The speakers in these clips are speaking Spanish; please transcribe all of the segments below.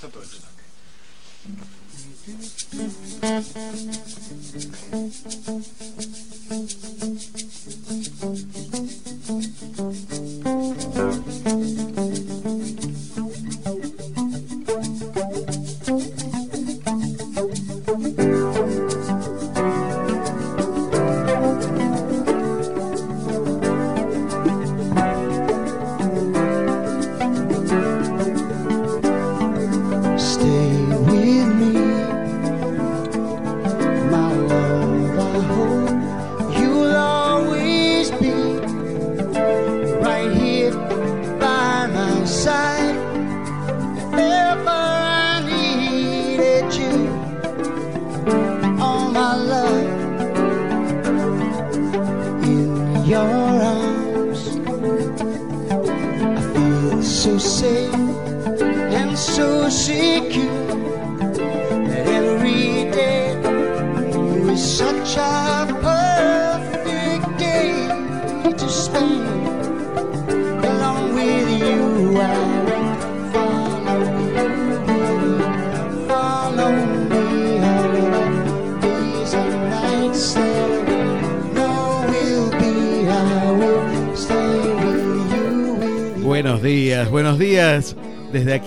está todo hecho. Stay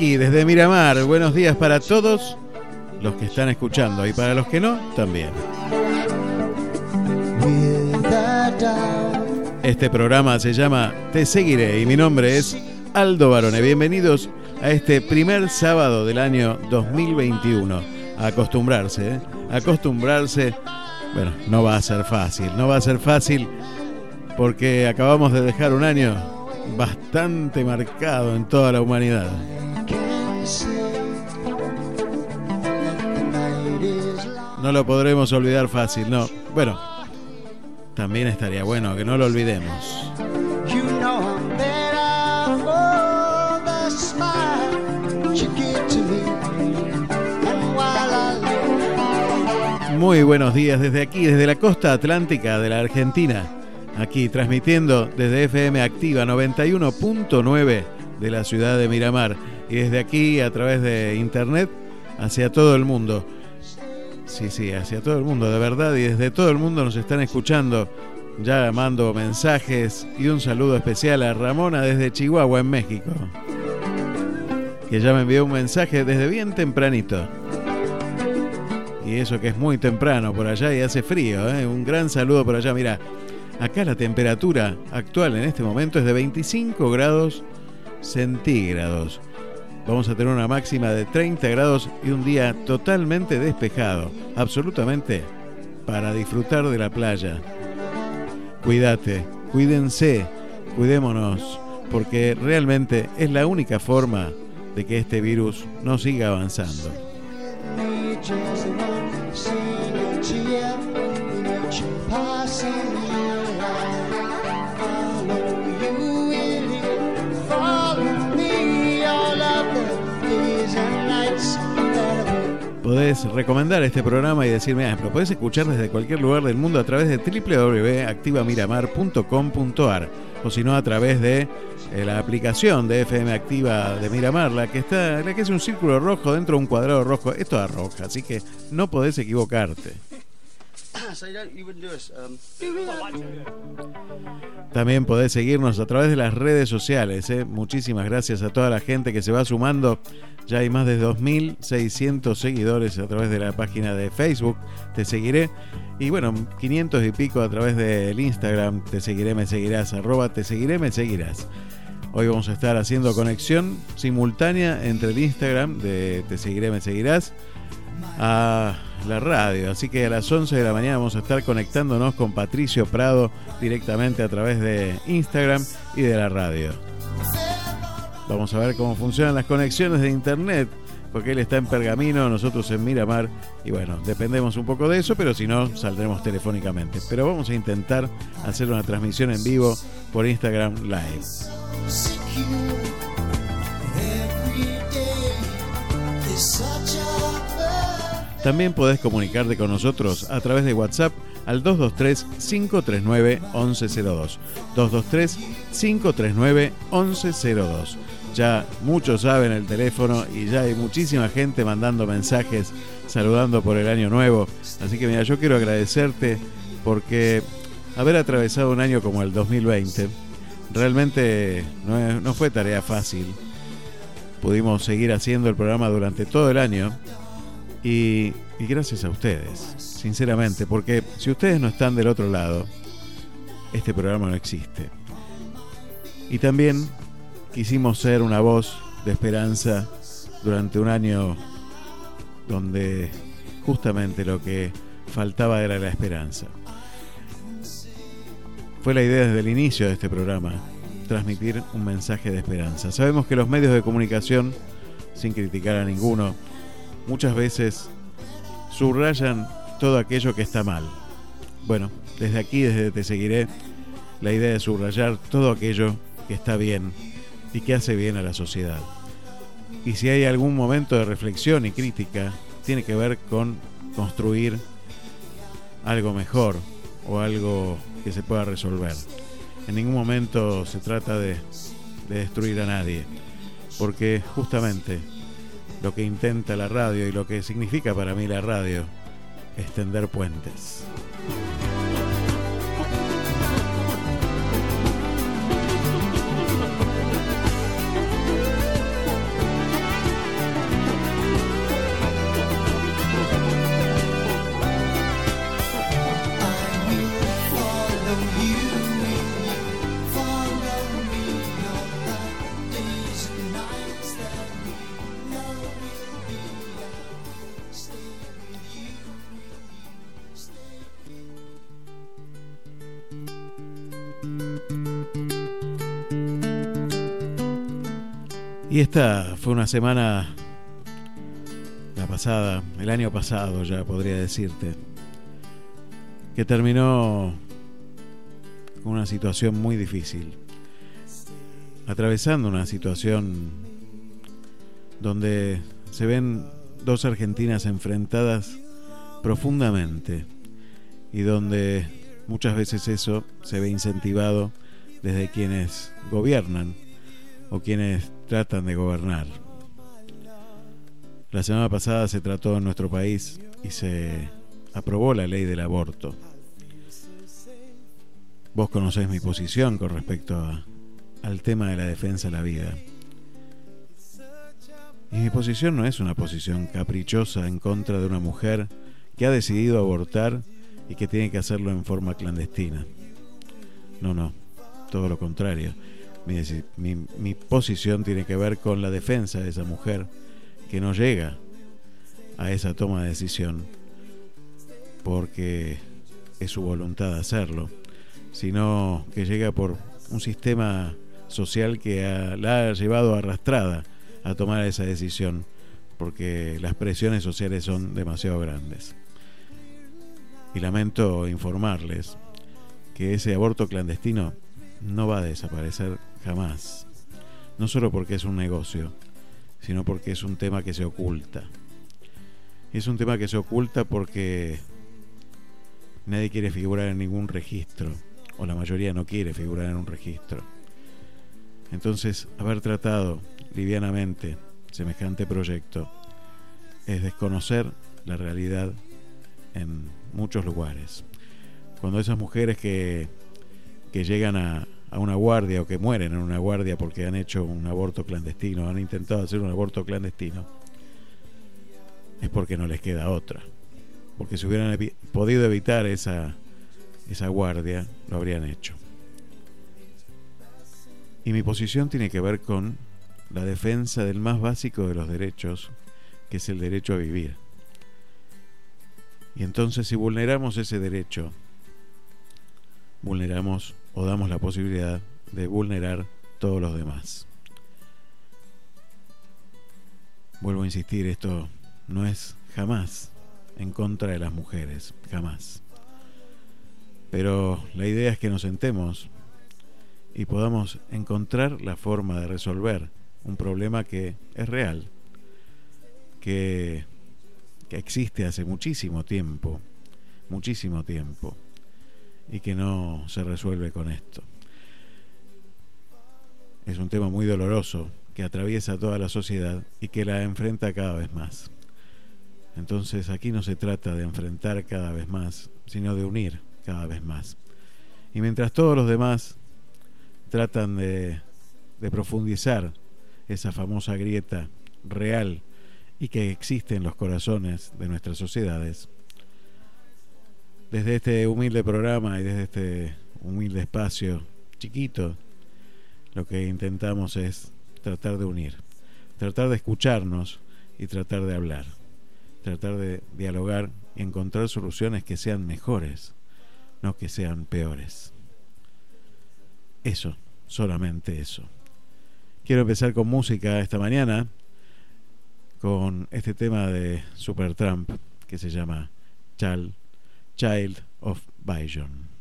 aquí, desde Miramar. Buenos días para todos los que están escuchando y para los que no, también. Este programa se llama Te Seguiré y mi nombre es Aldo Barone. Bienvenidos a este primer sábado del año 2021. A acostumbrarse, ¿eh? acostumbrarse. Bueno, no va a ser fácil, no va a ser fácil porque acabamos de dejar un año bastante marcado en toda la humanidad. Lo podremos olvidar fácil, no. Bueno, también estaría bueno que no lo olvidemos. Muy buenos días desde aquí, desde la costa atlántica de la Argentina. Aquí transmitiendo desde FM Activa 91.9 de la ciudad de Miramar. Y desde aquí a través de internet hacia todo el mundo. Sí, sí, hacia todo el mundo, de verdad. Y desde todo el mundo nos están escuchando. Ya mando mensajes y un saludo especial a Ramona desde Chihuahua, en México. Que ya me envió un mensaje desde bien tempranito. Y eso que es muy temprano por allá y hace frío, ¿eh? Un gran saludo por allá. Mira, acá la temperatura actual en este momento es de 25 grados centígrados. Vamos a tener una máxima de 30 grados y un día totalmente despejado, absolutamente para disfrutar de la playa. Cuídate, cuídense, cuidémonos, porque realmente es la única forma de que este virus no siga avanzando. Podés recomendar este programa y decirme, ah, lo podés escuchar desde cualquier lugar del mundo a través de www.activamiramar.com.ar o si no a través de eh, la aplicación de FM Activa de Miramar, la que está, la que es un círculo rojo dentro de un cuadrado rojo, es toda roja, así que no podés equivocarte. También podés seguirnos a través de las redes sociales. ¿eh? Muchísimas gracias a toda la gente que se va sumando. Ya hay más de 2.600 seguidores a través de la página de Facebook. Te seguiré. Y bueno, 500 y pico a través del Instagram. Te seguiré, me seguirás. Arroba te seguiré, me seguirás. Hoy vamos a estar haciendo conexión simultánea entre el Instagram de Te seguiré, me seguirás a la radio. Así que a las 11 de la mañana vamos a estar conectándonos con Patricio Prado directamente a través de Instagram y de la radio. Vamos a ver cómo funcionan las conexiones de internet, porque él está en Pergamino, nosotros en Miramar, y bueno, dependemos un poco de eso, pero si no, saldremos telefónicamente. Pero vamos a intentar hacer una transmisión en vivo por Instagram Live. También podés comunicarte con nosotros a través de WhatsApp al 223-539-1102. 223-539-1102. ya muchos saben el teléfono y ya hay muchísima gente mandando mensajes saludando por el año nuevo. Así que mira, yo quiero agradecerte porque haber atravesado un año como el 2020 realmente no, fue tarea fácil. Pudimos seguir haciendo el programa durante todo el año y, gracias a ustedes, sinceramente, porque si ustedes no están del otro lado, este programa no existe. Y también quisimos ser una voz de esperanza durante un año donde justamente lo que faltaba era la esperanza. Fue la idea desde el inicio de este programa, transmitir un mensaje de esperanza. Sabemos que los medios de comunicación, sin criticar a ninguno, muchas veces subrayan todo aquello que está mal. Bueno, desde aquí, desde Te Seguiré, la idea de subrayar todo aquello que está bien y que hace bien a la sociedad. Y si hay algún momento de reflexión y crítica, tiene que ver con construir algo mejor o algo que se pueda resolver. En ningún momento se trata de, de destruir a nadie, porque justamente lo que intenta la radio y lo que significa para mí la radio es tender puentes. Y esta fue una semana, la pasada, el año pasado ya podría decirte, que terminó con una situación muy difícil, atravesando una situación donde se ven dos Argentinas enfrentadas profundamente y donde muchas veces eso se ve incentivado desde quienes gobiernan o quienes tratan de gobernar. La semana pasada se trató en nuestro país y se aprobó la ley del aborto. Vos conocés mi posición con respecto al tema de la defensa de la vida. Y mi posición no es una posición caprichosa en contra de una mujer que ha decidido abortar y que tiene que hacerlo en forma clandestina. No, no, todo lo contrario. Mi, posición tiene que ver con la defensa de esa mujer que no llega a esa toma de decisión porque es su voluntad hacerlo, sino que llega por un sistema social que la ha llevado arrastrada a tomar esa decisión porque las presiones sociales son demasiado grandes. Y lamento informarles que ese aborto clandestino no va a desaparecer jamás. No solo porque es un negocio, sino porque es un tema que se oculta. Es un tema que se oculta porque nadie quiere figurar en ningún registro, o la mayoría no quiere figurar en un registro. Entonces, haber tratado livianamente semejante proyecto es desconocer la realidad en muchos lugares. Cuando esas mujeres que, que llegan a, a una guardia o que mueren en una guardia porque han hecho un aborto clandestino, han intentado hacer un aborto clandestino, es porque no les queda otra. Porque si hubieran podido evitar esa, esa guardia, lo habrían hecho. Y mi posición tiene que ver con la defensa del más básico de los derechos, que es el derecho a vivir. Y entonces si vulneramos ese derecho, vulneramos o damos la posibilidad de vulnerar todos los demás. Vuelvo a insistir, esto no es jamás en contra de las mujeres, jamás. Pero la idea es que nos sentemos y podamos encontrar la forma de resolver un problema que es real, que, que existe hace muchísimo tiempo, muchísimo tiempo y que no se resuelve con esto. Es un tema muy doloroso que atraviesa toda la sociedad y que la enfrenta cada vez más. Entonces aquí no se trata de enfrentar cada vez más, sino de unir cada vez más. Y mientras todos los demás tratan de, de profundizar esa famosa grieta real y que existe en los corazones de nuestras sociedades, desde este humilde programa y desde este humilde espacio chiquito, lo que intentamos es tratar de unir, tratar de escucharnos y tratar de hablar, tratar de dialogar y encontrar soluciones que sean mejores, no que sean peores. Eso, solamente eso. Quiero empezar con música esta mañana, con este tema de Supertramp que se llama Chal Child of Bijon.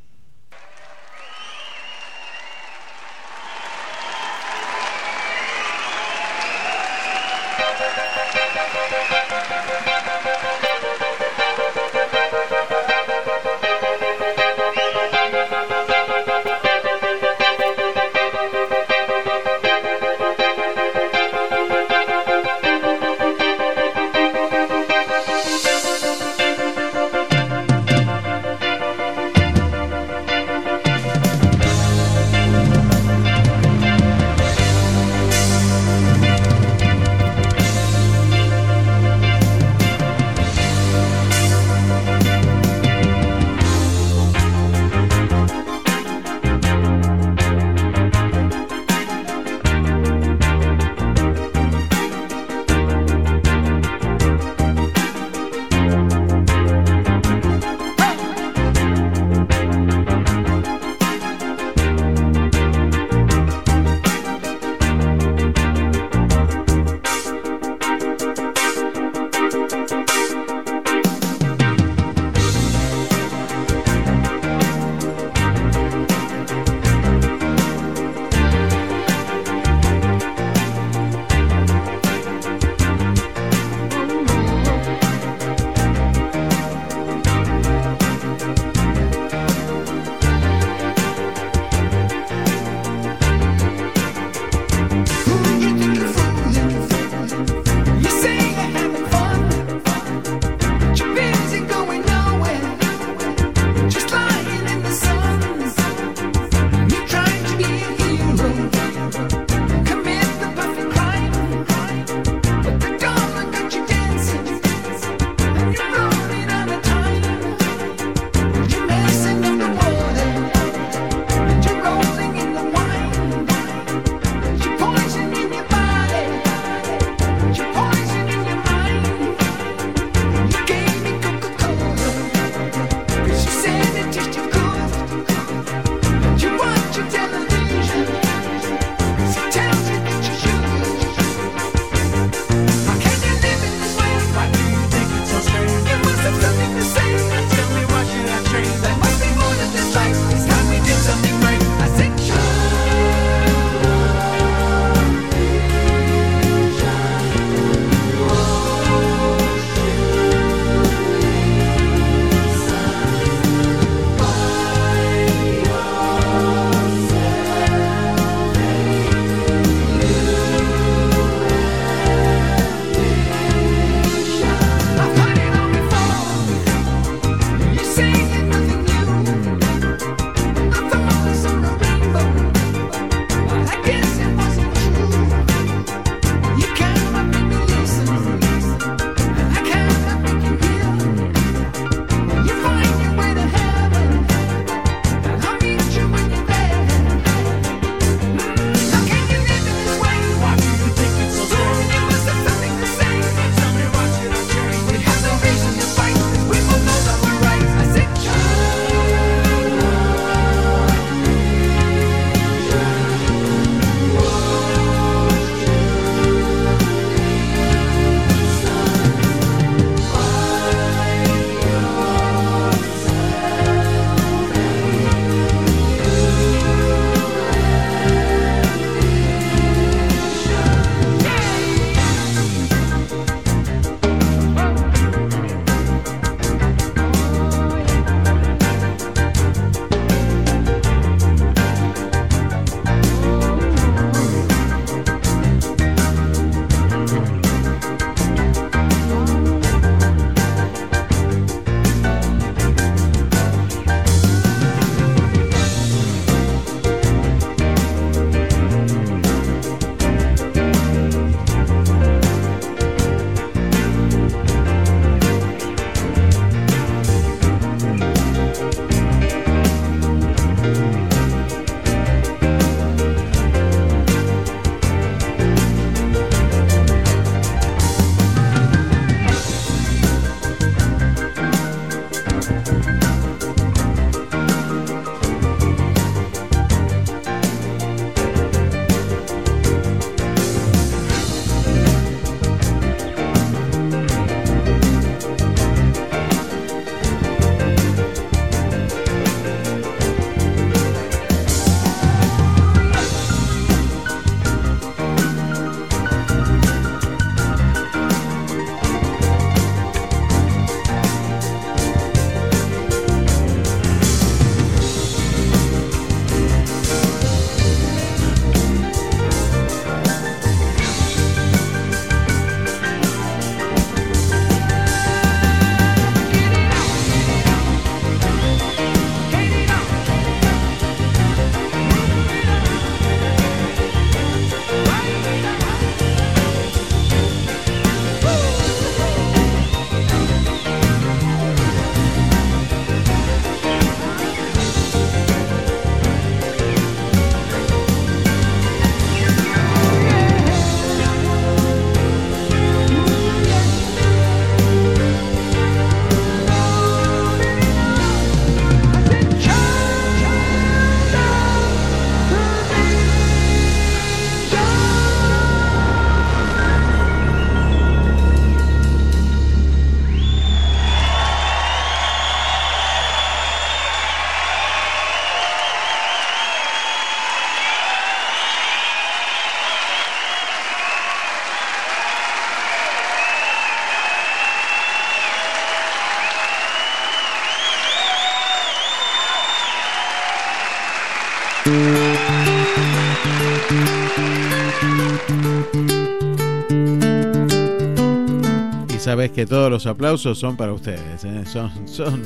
Y sabes que todos los aplausos son para ustedes, ¿eh? son, son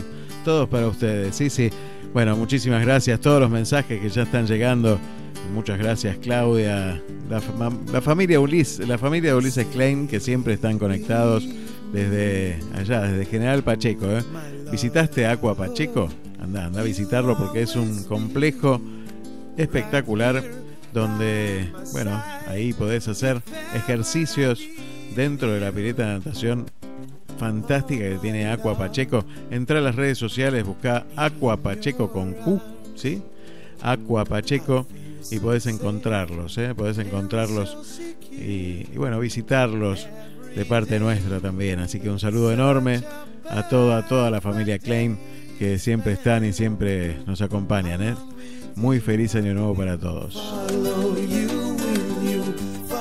todos para ustedes, sí, sí. Bueno, muchísimas gracias, todos los mensajes que ya están llegando. Muchas gracias Claudia, la, familia Ulises, la familia Ulises Klein que siempre están conectados desde allá, desde General Pacheco. ¿eh? ¿Visitaste Aqua Pacheco? Anda, anda a visitarlo porque es un complejo espectacular donde, bueno, ahí podés hacer ejercicios dentro de la pileta de natación fantástica que tiene Aqua Pacheco. Entra a las redes sociales, busca Aqua Pacheco con Q, ¿sí? Aqua Pacheco y podés encontrarlos, ¿eh? podés encontrarlos y, bueno, visitarlos de parte nuestra también. Así que un saludo enorme a toda, toda la familia Klein que siempre están y siempre nos acompañan. ¿eh? Muy feliz año nuevo para todos.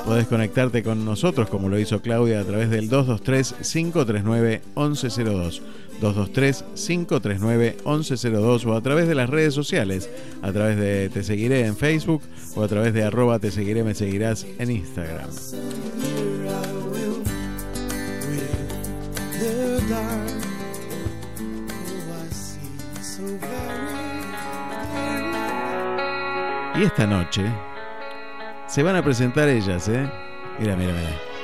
Podés conectarte con nosotros como lo hizo Claudia a través del 223-539-1102. 223-539-1102 o a través de las redes sociales, a través de Te Seguiré en Facebook o a través de arroba Te Seguiré, me seguirás en Instagram. Y esta noche se van a presentar ellas, ¿eh? Mira, mira, mira.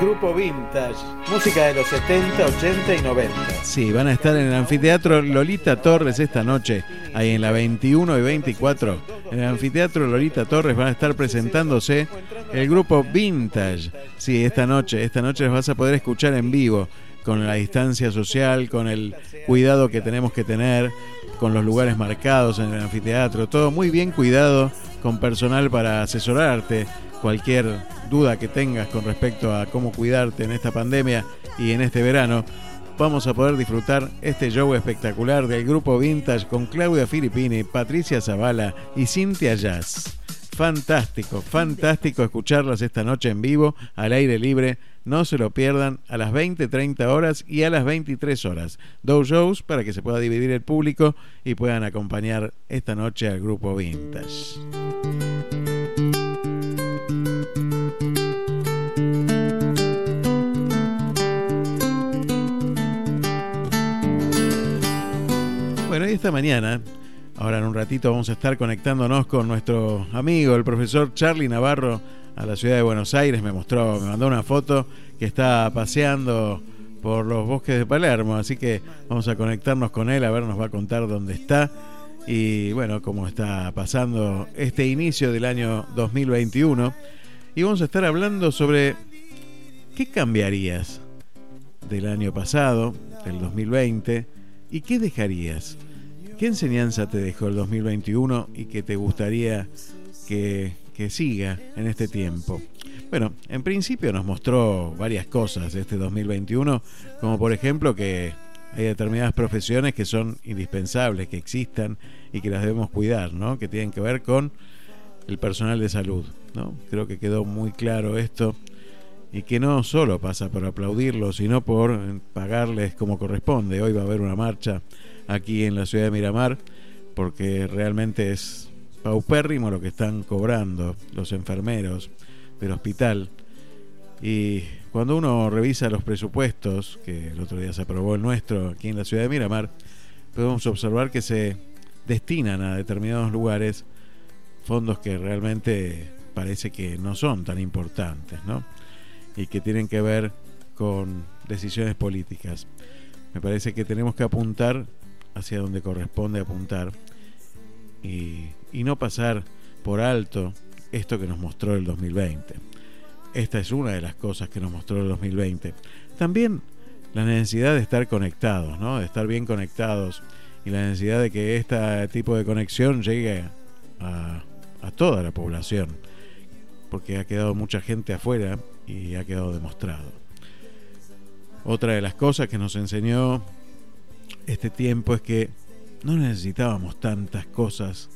Grupo Vintage, música de los 70, 80 y 90. Sí, van a estar en el anfiteatro Lolita Torres esta noche, ahí en la 21 y 24. En el anfiteatro Lolita Torres van a estar presentándose el grupo Vintage. Sí, esta noche, esta noche les vas a poder escuchar en vivo con la distancia social, con el cuidado que tenemos que tener, con los lugares marcados en el anfiteatro, todo muy bien cuidado, con personal para asesorarte, cualquier duda que tengas con respecto a cómo cuidarte en esta pandemia y en este verano, vamos a poder disfrutar este show espectacular del grupo Vintage con Claudia Filippini, Patricia Zavala y Cintia Jazz. Fantástico, fantástico escucharlas esta noche en vivo, al aire libre. No se lo pierdan a las 20, 30 horas y a las 23 horas. Dos shows para que se pueda dividir el público y puedan acompañar esta noche al grupo Vintage. Bueno, y esta mañana, ahora en un ratito vamos a estar conectándonos con nuestro amigo, el profesor Charlie Navarro, a la ciudad de Buenos Aires. Me mostró, me mandó una foto que está paseando por los bosques de Palermo, así que vamos a conectarnos con él, a ver, nos va a contar dónde está y bueno, cómo está pasando este inicio del año 2021. Y vamos a estar hablando sobre qué cambiarías del año pasado, del 2020 ¿Y qué dejarías? ¿Qué enseñanza te dejó el 2021 y que te gustaría que, que siga en este tiempo? Bueno, en principio nos mostró varias cosas este 2021, como por ejemplo que hay determinadas profesiones que son indispensables, que existan y que las debemos cuidar, ¿no? Que tienen que ver con el personal de salud, ¿no? Creo que quedó muy claro esto y que no solo pasa por aplaudirlos, sino por pagarles como corresponde. Hoy va a haber una marcha aquí en la ciudad de Miramar, porque realmente es paupérrimo lo que están cobrando los enfermeros del hospital. Y cuando uno revisa los presupuestos, que el otro día se aprobó el nuestro aquí en la ciudad de Miramar, podemos observar que se destinan a determinados lugares fondos que realmente parece que no son tan importantes, ¿no? y que tienen que ver con decisiones políticas. Me parece que tenemos que apuntar hacia donde corresponde apuntar y, y no pasar por alto esto que nos mostró el 2020. Esta es una de las cosas que nos mostró el 2020. También la necesidad de estar conectados, ¿no? de estar bien conectados y la necesidad de que este tipo de conexión llegue a, a toda la población, porque ha quedado mucha gente afuera y ha quedado demostrado. Otra de las cosas que nos enseñó este tiempo es que no necesitábamos tantas cosas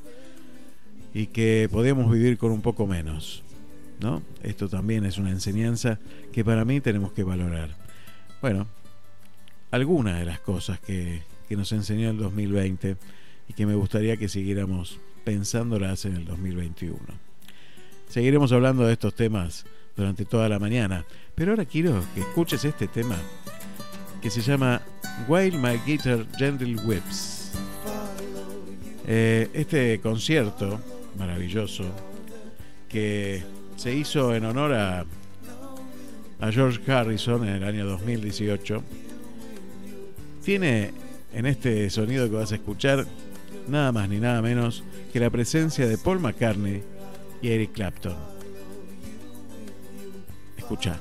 y que podíamos vivir con un poco menos. ¿no? Esto también es una enseñanza que para mí tenemos que valorar. Bueno, algunas de las cosas que, que nos enseñó el 2020 y que me gustaría que siguiéramos pensándolas en el 2021. Seguiremos hablando de estos temas durante toda la mañana, pero ahora quiero que escuches este tema que se llama While My Guitar Gentle Whips. Eh, este concierto maravilloso que se hizo en honor a, George Harrison en el año 2018 tiene en este sonido que vas a escuchar nada más ni nada menos que la presencia de Paul McCartney y Eric Clapton. Escucha.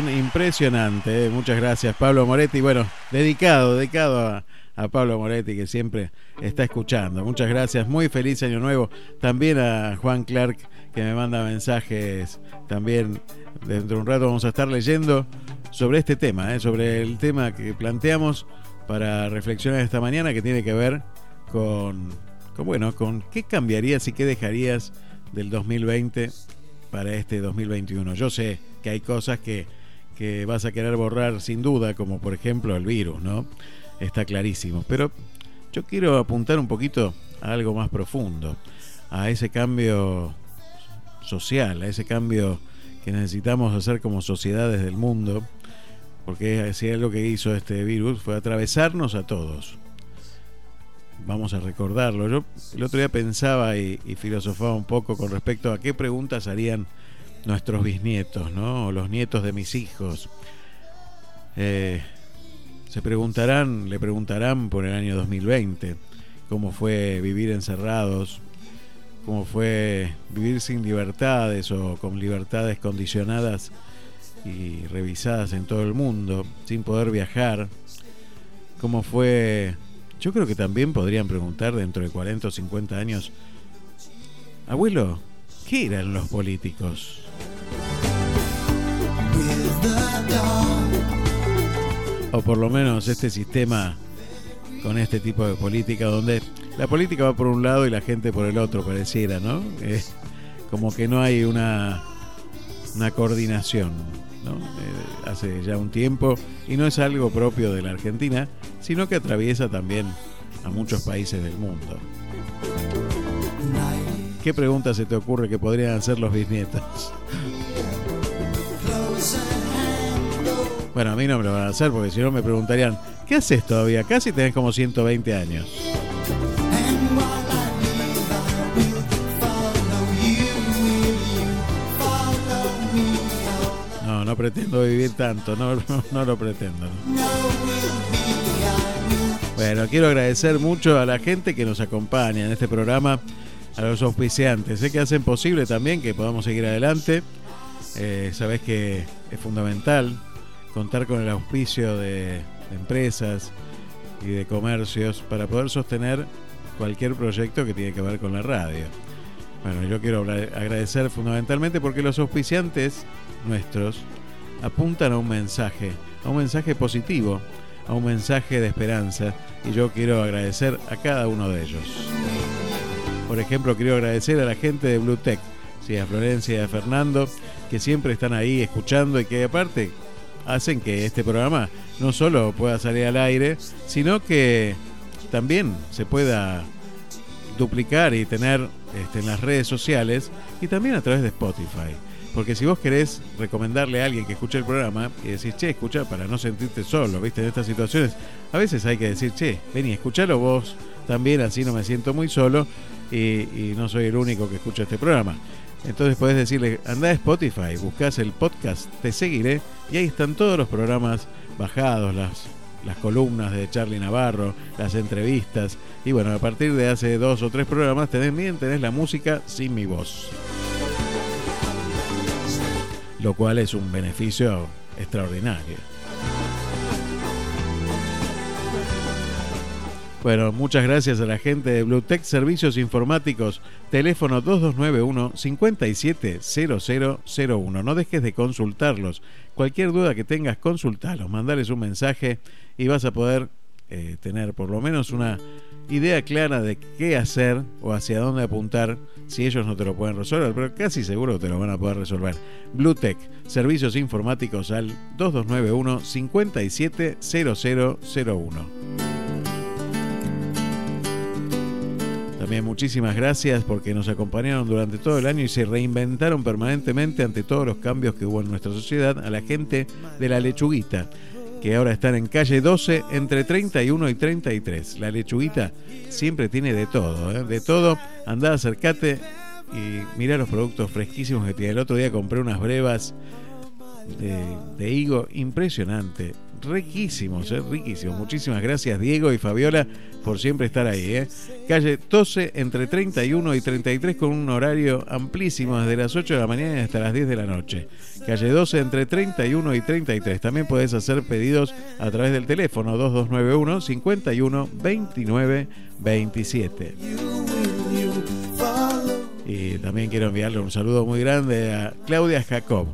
Impresionante. ¿eh? Muchas gracias, Pablo Moretti. Bueno, dedicado, dedicado a, Pablo Moretti, que siempre está escuchando. Muchas gracias. Muy feliz año nuevo. También a Juan Clark, que me manda mensajes. También dentro de un rato vamos a estar leyendo sobre este tema, ¿eh? sobre el tema que planteamos para reflexionar esta mañana, que tiene que ver con bueno, con qué cambiarías y qué dejarías del 2020 para este 2021. Yo sé que hay cosas que, que vas a querer borrar sin duda, como por ejemplo el virus, ¿no? Está clarísimo. Pero yo quiero apuntar un poquito a algo más profundo, a ese cambio social, a ese cambio que necesitamos hacer como sociedades del mundo, porque si lo que hizo este virus fue atravesarnos a todos. Vamos a recordarlo. Yo el otro día pensaba y filosofaba un poco con respecto a qué preguntas harían nuestros bisnietos, ¿no? O los nietos de mis hijos. Eh, se preguntarán, le preguntarán por el año 2020, cómo fue vivir encerrados, cómo fue vivir sin libertades o con libertades condicionadas y revisadas en todo el mundo, sin poder viajar, cómo fue... Yo creo que también podrían preguntar dentro de 40 o 50 años, abuelo, ¿qué eran los políticos? O por lo menos este sistema con este tipo de política donde la política va por un lado y la gente por el otro, pareciera, ¿no? Como que no hay una, una coordinación, ¿no? Eh, hace ya un tiempo y no es algo propio de la Argentina, sino que atraviesa también a muchos países del mundo. ¿Qué pregunta se te ocurre que podrían hacer los bisnietos? Bueno, a mí no me lo van a hacer porque si no me preguntarían, ¿qué haces todavía? Casi tenés como 120 años. No, no pretendo vivir tanto, no, no, lo pretendo. Bueno, quiero agradecer mucho a la gente que nos acompaña en este programa, a los auspiciantes, sé que hacen posible también que podamos seguir adelante. Eh, sabes que es fundamental contar con el auspicio de, empresas y de comercios para poder sostener cualquier proyecto que tiene que ver con la radio. Bueno, yo quiero agradecer fundamentalmente porque los auspiciantes nuestros apuntan a un mensaje, a un mensaje positivo, a un mensaje de esperanza y yo quiero agradecer a cada uno de ellos. Por ejemplo, quiero agradecer a la gente de Blue Tech, sí, a Florencia y a Fernando, que siempre están ahí escuchando y que aparte hacen que este programa no solo pueda salir al aire, sino que también se pueda duplicar y tener este, en las redes sociales y también a través de Spotify. Porque si vos querés recomendarle a alguien que escuche el programa y decís, che, escucha para no sentirte solo, ¿viste? En estas situaciones, a veces hay que decir, che, vení, escuchalo vos también, así no me siento muy solo y, no soy el único que escucha este programa. Entonces podés decirle, anda a Spotify, buscas el podcast, te seguiré y ahí están todos los programas bajados, las, las columnas de Charlie Navarro, las entrevistas. Y bueno, a partir de hace dos o tres programas tenés bien, tenés la música sin mi voz. Lo cual es un beneficio extraordinario. Bueno, muchas gracias a la gente de Bluetech Servicios Informáticos, teléfono 2291 570001. No dejes de consultarlos. Cualquier duda que tengas, consultalos, mandales un mensaje y vas a poder eh, tener por lo menos una idea clara de qué hacer o hacia dónde apuntar si ellos no te lo pueden resolver, pero casi seguro te lo van a poder resolver. Bluetech, servicios informáticos al 2291 570001. Muchísimas gracias porque nos acompañaron durante todo el año y se reinventaron permanentemente ante todos los cambios que hubo en nuestra sociedad a la gente de la lechuguita, que ahora están en calle 12 entre 31 y 33. La lechuguita siempre tiene de todo, ¿eh? de todo. Andá, acercate y mira los productos fresquísimos que tiene. El otro día compré unas brevas de higo impresionante riquísimos, ¿eh? riquísimos. Muchísimas gracias Diego y Fabiola por siempre estar ahí. ¿eh? Calle 12 entre 31 y 33 con un horario amplísimo desde las 8 de la mañana hasta las 10 de la noche. Calle 12 entre 31 y 33. También puedes hacer pedidos a través del teléfono 2291 51 29 27. Y también quiero enviarle un saludo muy grande a Claudia Jacob,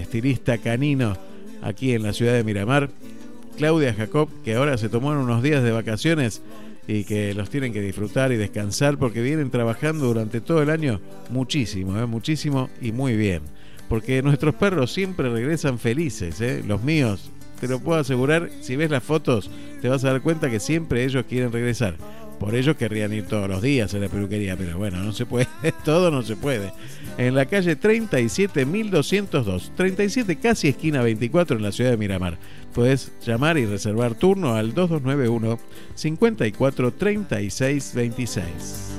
estilista canino aquí en la ciudad de Miramar. Claudia Jacob, que ahora se tomaron unos días de vacaciones y que los tienen que disfrutar y descansar porque vienen trabajando durante todo el año muchísimo, ¿eh? muchísimo y muy bien. Porque nuestros perros siempre regresan felices, ¿eh? los míos, te lo puedo asegurar, si ves las fotos te vas a dar cuenta que siempre ellos quieren regresar. Por ello querrían ir todos los días a la peluquería, pero bueno, no se puede, todo no se puede. En la calle 37202, 37 casi esquina 24 en la ciudad de Miramar. Puedes llamar y reservar turno al 2291 54 36 26.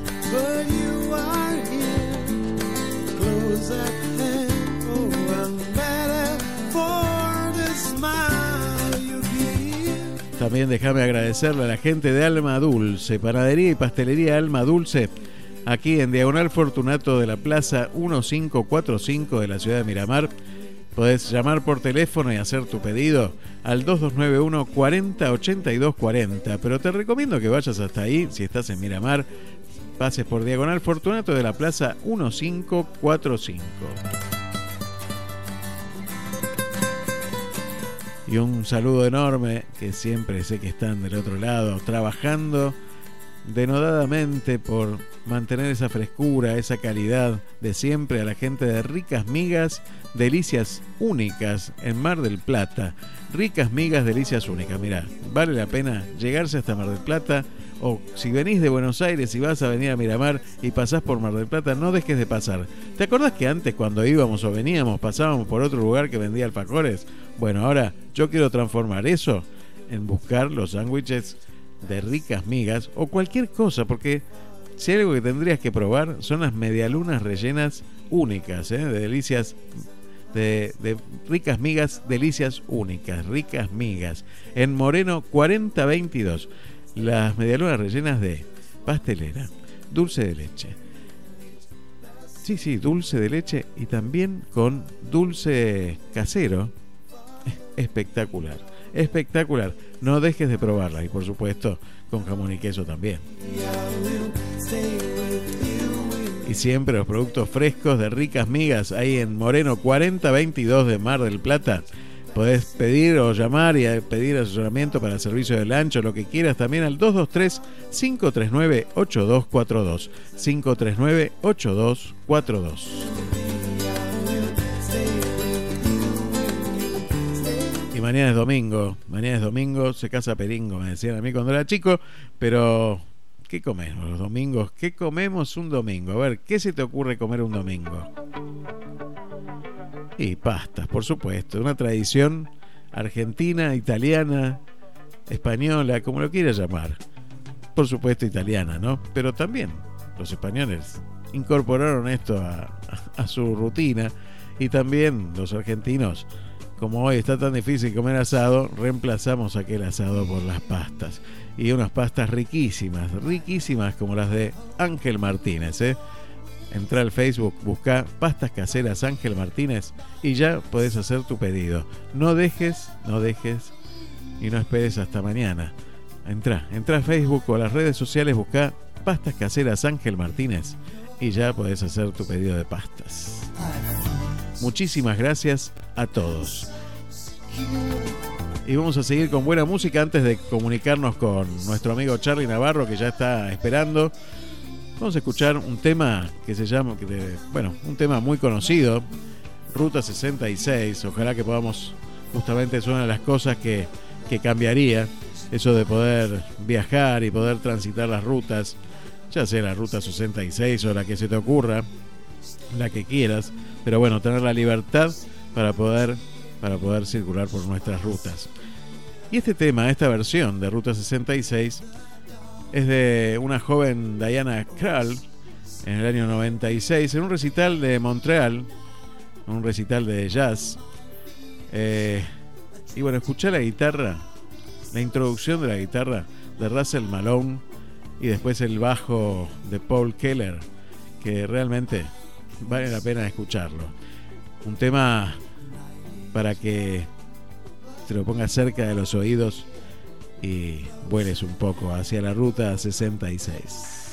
También déjame agradecerle a la gente de Alma Dulce, panadería y pastelería Alma Dulce, aquí en Diagonal Fortunato de la Plaza 1545 de la ciudad de Miramar. Podés llamar por teléfono y hacer tu pedido al 2291 40 82 40. Pero te recomiendo que vayas hasta ahí, si estás en Miramar, pases por Diagonal Fortunato de la Plaza 1545. Y un saludo enorme que siempre sé que están del otro lado, trabajando denodadamente por mantener esa frescura, esa calidad de siempre a la gente de Ricas Migas, Delicias Únicas en Mar del Plata. Ricas Migas, Delicias Únicas. Mira, vale la pena llegarse hasta Mar del Plata o si venís de Buenos Aires y vas a venir a Miramar y pasás por Mar del Plata, no dejes de pasar. ¿Te acordás que antes cuando íbamos o veníamos pasábamos por otro lugar que vendía alfajores? Bueno, ahora yo quiero transformar eso en buscar los sándwiches de ricas migas o cualquier cosa, porque si hay algo que tendrías que probar son las medialunas rellenas únicas, ¿eh? de delicias, de, de, ricas migas, delicias únicas, ricas migas, en Moreno 4022. Las medialunas rellenas de pastelera, dulce de leche. Sí, sí, dulce de leche y también con dulce casero espectacular. Espectacular. No dejes de probarla y por supuesto con jamón y queso también. Y siempre los productos frescos de ricas migas ahí en Moreno 4022 de Mar del Plata. Podés pedir o llamar y pedir asesoramiento para el servicio del ancho, lo que quieras, también al 223-539-8242. 539-8242. Mañana es domingo, mañana es domingo, se casa Peringo, me decían a mí cuando era chico, pero ¿qué comemos los domingos? ¿Qué comemos un domingo? A ver, ¿qué se te ocurre comer un domingo? Y pastas, por supuesto, una tradición argentina, italiana, española, como lo quieras llamar. Por supuesto italiana, ¿no? Pero también los españoles incorporaron esto a, a su rutina y también los argentinos como hoy está tan difícil comer asado, reemplazamos aquel asado por las pastas. Y unas pastas riquísimas, riquísimas como las de Ángel Martínez. ¿eh? Entra al Facebook, busca pastas caseras Ángel Martínez y ya podés hacer tu pedido. No dejes, no dejes y no esperes hasta mañana. Entra, entra a Facebook o a las redes sociales, busca pastas caseras Ángel Martínez y ya podés hacer tu pedido de pastas. Muchísimas gracias a todos. Y vamos a seguir con buena música antes de comunicarnos con nuestro amigo Charlie Navarro que ya está esperando. Vamos a escuchar un tema que se llama, bueno, un tema muy conocido, Ruta 66. Ojalá que podamos, justamente es una de las cosas que, que cambiaría, eso de poder viajar y poder transitar las rutas, ya sea la Ruta 66 o la que se te ocurra, la que quieras pero bueno, tener la libertad para poder, para poder circular por nuestras rutas. Y este tema, esta versión de Ruta 66, es de una joven Diana Krall en el año 96, en un recital de Montreal, un recital de jazz. Eh, Y bueno, escuché la guitarra, la introducción de la guitarra de Russell Malone y después el bajo de Paul Keller, que realmente vale la pena escucharlo. Un tema para que te lo pongas cerca de los oídos y vueles un poco hacia la ruta 66.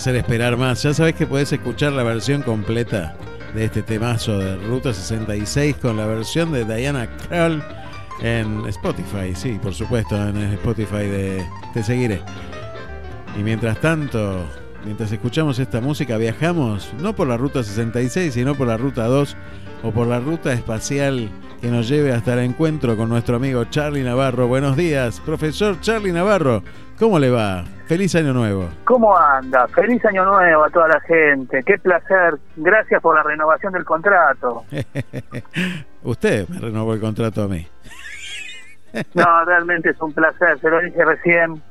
Hacer esperar más. Ya sabés que podés escuchar la versión completa de este temazo de Ruta 66 con la versión de Diana Krall en Spotify. Sí, por supuesto, en Spotify de Te Seguiré. Y mientras tanto, mientras escuchamos esta música, viajamos no por la Ruta 66, sino por la Ruta 2 o por la ruta espacial que nos lleve hasta el encuentro con nuestro amigo Charlie Navarro. Buenos días, profesor Charlie Navarro. ¿Cómo le va? Feliz año nuevo. ¿Cómo anda? Feliz año nuevo a toda la gente. Qué placer. Gracias por la renovación del contrato. Usted me renovó el contrato a mí. No, realmente es un placer. Se lo dije recién.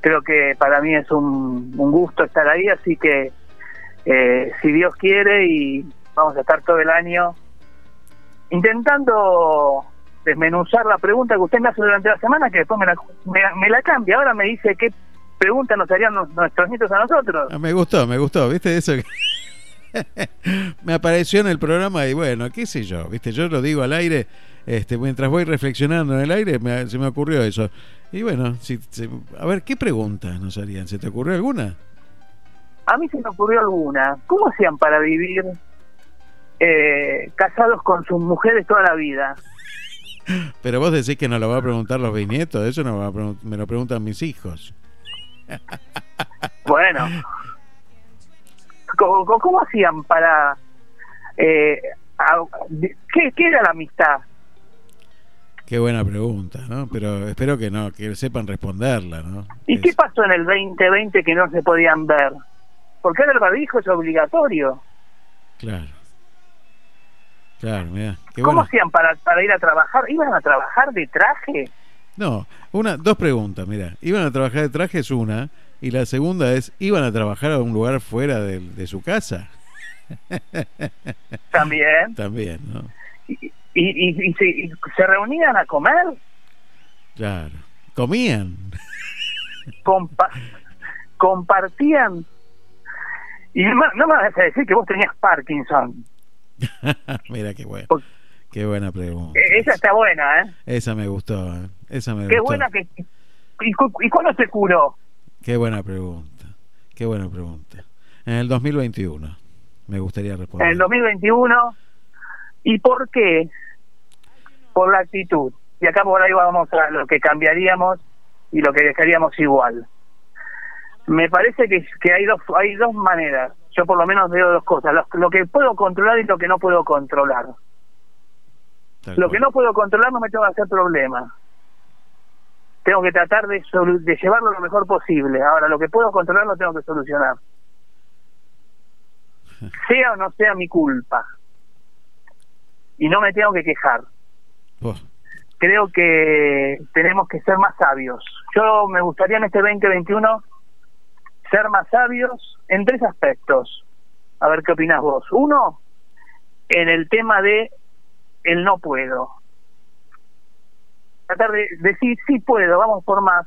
Creo que para mí es un, un gusto estar ahí, así que eh, si Dios quiere y vamos a estar todo el año intentando desmenuzar la pregunta que usted me hace durante la semana, que después me la, me, me la cambia. Ahora me dice qué pregunta nos harían nos- nuestros nietos a nosotros. Ah, me gustó, me gustó, ¿viste eso? que- me apareció en el programa y bueno, qué sé yo, ¿viste? Yo lo digo al aire, este, mientras voy reflexionando en el aire, me- se me ocurrió eso. Y bueno, si, si- a ver, ¿qué preguntas nos harían? ¿Se te ocurrió alguna? A mí se me ocurrió alguna. ¿Cómo hacían para vivir eh, casados con sus mujeres toda la vida? Pero vos decís que no lo va a preguntar los bisnietos, eso no va a me lo preguntan mis hijos. Bueno, ¿cómo, cómo- cómo hacían para... Eh, a- ¿qué, ¿Qué era la amistad? Qué buena pregunta, ¿no? Pero espero que no, que sepan responderla, ¿no? ¿Y Es- qué pasó en el 2020 que no se podían ver? Porque ahora el barbijo es obligatorio. Claro. Claro, mira. Qué ¿Cómo bueno. hacían para, para ir a trabajar? ¿Iban a trabajar de traje? No, una, dos preguntas, mira. ¿Iban a trabajar de traje es una? Y la segunda es, ¿iban a trabajar a un lugar fuera de, de su casa? También. También, ¿no? ¿Y, y, y- y se, y se reunían a comer? Claro. ¿Comían? compa- compartían. Y no, no me vas a decir que vos tenías Parkinson. mira qué bueno. Qué buena pregunta. E- Esa está buena, ¿eh? Esa me gustó, ¿eh? Esa me Qué gustó. buena que... ¿Y, cu- ¿Y cuándo se curó? Qué buena pregunta. Qué buena pregunta. En el 2021 me gustaría En responder. el 2021. ¿Y por qué? Por la actitud. Y acá por ahí vamos a lo que cambiaríamos y lo que dejaríamos igual. Me parece que, que hay dos hay dos maneras. Yo por lo menos veo dos cosas. Lo, lo que puedo controlar y lo que no puedo controlar. Tal Lo cual. que no puedo controlar no me tengo que hacer problema. Tengo que tratar de, de llevarlo lo mejor posible. Ahora, lo que puedo controlar lo tengo que solucionar. Sea o no sea mi culpa. Y no me tengo que quejar. Creo que tenemos que ser más sabios. Yo me gustaría en este 2021 ser más sabios en tres aspectos. A ver qué opinas vos. Uno, en el tema de el no puedo. Tratar de decir sí puedo, vamos por más.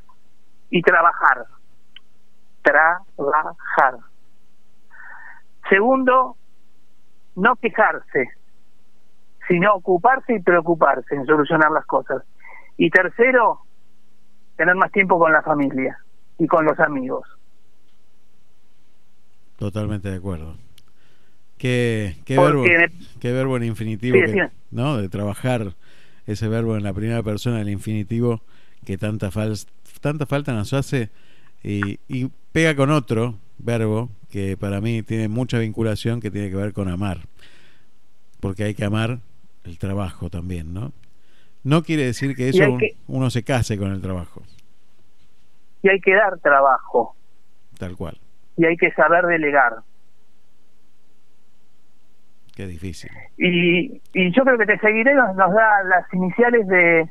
Y trabajar. Trabajar. Segundo, no quejarse, sino ocuparse y preocuparse en solucionar las cosas. Y tercero, tener más tiempo con la familia y con los amigos. Totalmente de acuerdo. Qué, verbo, me- qué verbo en infinitivo, Sí, que-. ¿no? De trabajar ese verbo en la primera persona del infinitivo que tanta, fal- tanta falta nos hace y, y pega con otro verbo que para mí tiene mucha vinculación que tiene que ver con amar. Porque hay que amar el trabajo también, ¿no? No quiere decir que eso que- uno se case con el trabajo, Y hay que dar trabajo tal cual. Y hay que saber delegar. Qué difícil. Y, y yo creo que Te Seguiré nos, nos da las iniciales de,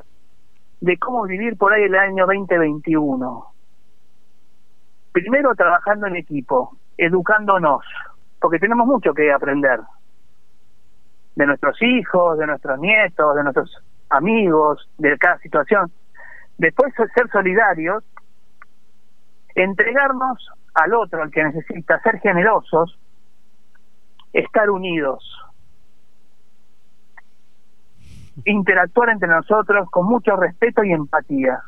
de cómo vivir por ahí el año 2021. Primero trabajando en equipo, educándonos, porque tenemos mucho que aprender de nuestros hijos, de nuestros nietos, de nuestros amigos, de cada situación. Después ser solidarios, entregarnos al otro, al que necesita, ser generosos, estar unidos, interactuar entre nosotros con mucho respeto y empatía.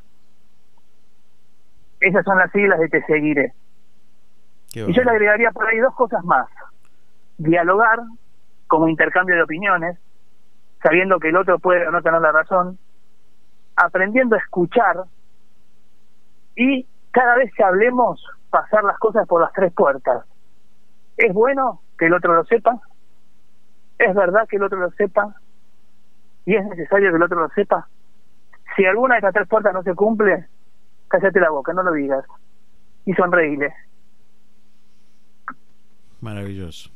Esas son las siglas de Te Seguiré. Y yo le agregaría por ahí dos cosas más. Dialogar como intercambio de opiniones, sabiendo que el otro puede o no tener la razón, aprendiendo a escuchar y cada vez que hablemos pasar las cosas por las tres puertas. ¿Es bueno que el otro lo sepa? ¿Es verdad que el otro lo sepa? ¿Y es necesario que el otro lo sepa? Si alguna de estas tres puertas no se cumple, cállate la boca, no lo digas. Y sonreíle. Maravilloso.